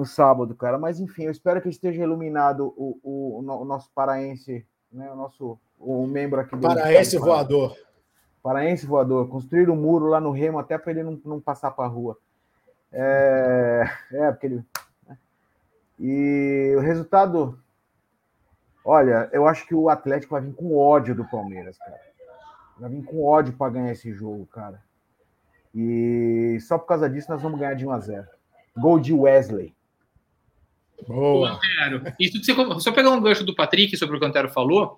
sábado, cara. Mas enfim, eu espero que esteja iluminado o, o, o nosso paraense, né? O nosso o membro aqui do Paraense voador. Paraense voador. Construir um muro lá no Remo até para ele não, não passar para a rua. É, é, porque ele. Né? E o resultado. Olha, eu acho que o Atlético vai vir com ódio do Palmeiras, cara. Vai vir com ódio para ganhar esse jogo, cara. E só por causa disso nós vamos ganhar de 1 a 0. Gol de Wesley. Boa. Isso você, só pegar um gancho do Patrick sobre o que o Antero falou.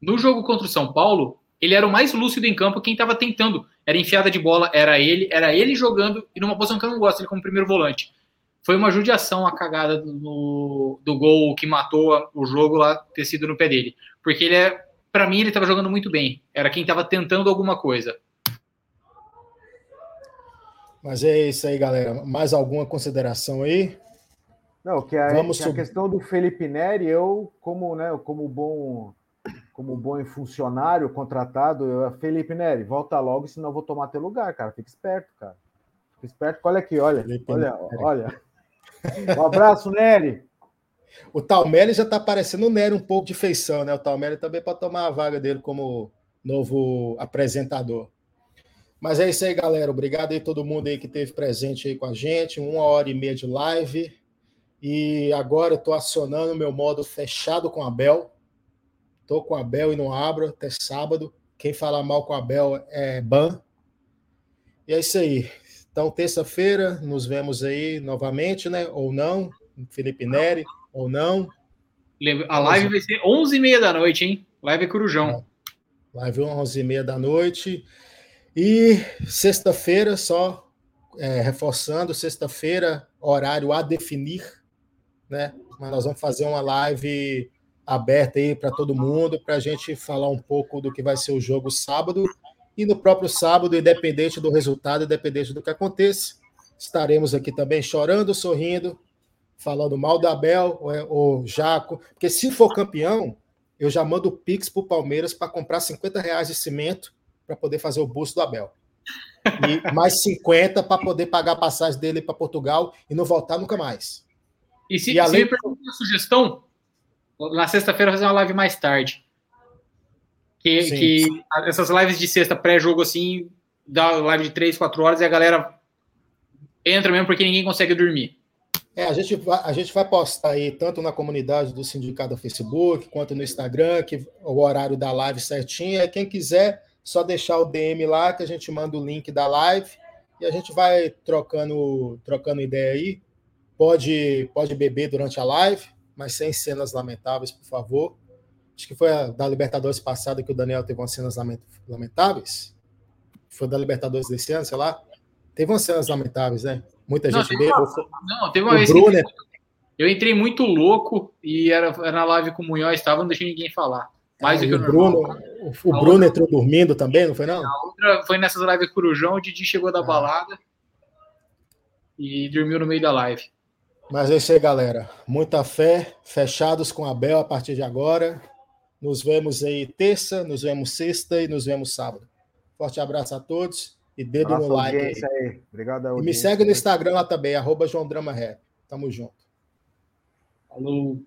No jogo contra o São Paulo, ele era o mais lúcido em campo, quem estava tentando. Era enfiada de bola, era ele, era ele jogando e numa posição que eu não gosto, ele como primeiro volante. Foi uma judiação a cagada do, do gol que matou o jogo lá ter sido no pé dele. Porque ele é, para mim, ele estava jogando muito bem. Era quem estava tentando alguma coisa. Mas é isso aí, galera. Mais alguma consideração aí? Não, que a, Vamos que a questão do Felipe Neri, eu, como, né, como bom como bom funcionário contratado, eu, Felipe Neri, volta logo, senão eu vou tomar teu lugar, cara. Fica esperto, cara. Fica esperto. Olha aqui, olha. Felipe olha, Nery. olha. Um abraço, Nery. O Talmelli já tá parecendo o Nery um pouco de feição, né? O Talmelli também para tomar a vaga dele como novo apresentador. Mas é isso aí, galera. Obrigado aí todo mundo aí que esteve presente aí com a gente. Uma hora e meia de live. E agora eu estou acionando o meu modo fechado com a Bel. Estou com a Bel e não abro até sábado. Quem falar mal com a Bel é ban. E é isso aí. Então, terça-feira, nos vemos aí novamente, né? Ou não. Felipe Neri, ou não. A live vai ser 11h30 da noite, hein? Live é Corujão. Live 11h30 da noite. E sexta-feira, só é, reforçando, sexta-feira, horário a definir, né? Mas nós vamos fazer uma live aberta aí para todo mundo, para a gente falar um pouco do que vai ser o jogo sábado E no próprio sábado, independente do resultado, independente do que aconteça, estaremos aqui também chorando, sorrindo, falando mal da Abel ou Jaco, porque se for campeão, eu já mando o Pix para o Palmeiras para comprar 50 reais de cimento para poder fazer o busto do Abel. E mais 50 para poder pagar a passagem dele para Portugal e não voltar nunca mais. E se, e além... se me perguntar uma sugestão, na sexta-feira fazer uma live mais tarde. Que, que essas lives de sexta pré-jogo assim, dá live de 3, 4 horas e a galera entra mesmo porque ninguém consegue dormir. É, a gente, vai, a gente vai postar aí tanto na comunidade do sindicato do Facebook, quanto no Instagram, que o horário da live certinho. É quem quiser, só deixar o DM lá que a gente manda o link da live e a gente vai trocando, trocando ideia aí. Pode, pode beber durante a live, mas sem cenas lamentáveis, por favor. Acho que foi a da Libertadores passada que o Daniel teve umas cenas lamentáveis. Foi da Libertadores desse ano, sei lá. Teve umas cenas lamentáveis, né? Muita não, gente bebeu. Não, teve uma vez Bruno... que eu entrei muito louco e era, era na live com o Munhoz, estava, não deixei ninguém falar. Mais é, do que o Bruno, o, o Bruno outra... entrou dormindo também, não foi não? A outra foi nessas lives Corujão, o Didi chegou da ah. balada e dormiu no meio da live. Mas é isso aí, galera. Muita fé, fechados com a Bel a partir de agora. Nos vemos aí terça, nos vemos sexta e nos vemos sábado. Forte abraço a todos e dedo Nossa, no like. Aí. aí. Obrigado, e me segue no Instagram lá também, arroba João Drama Rap. Tamo junto. Falou.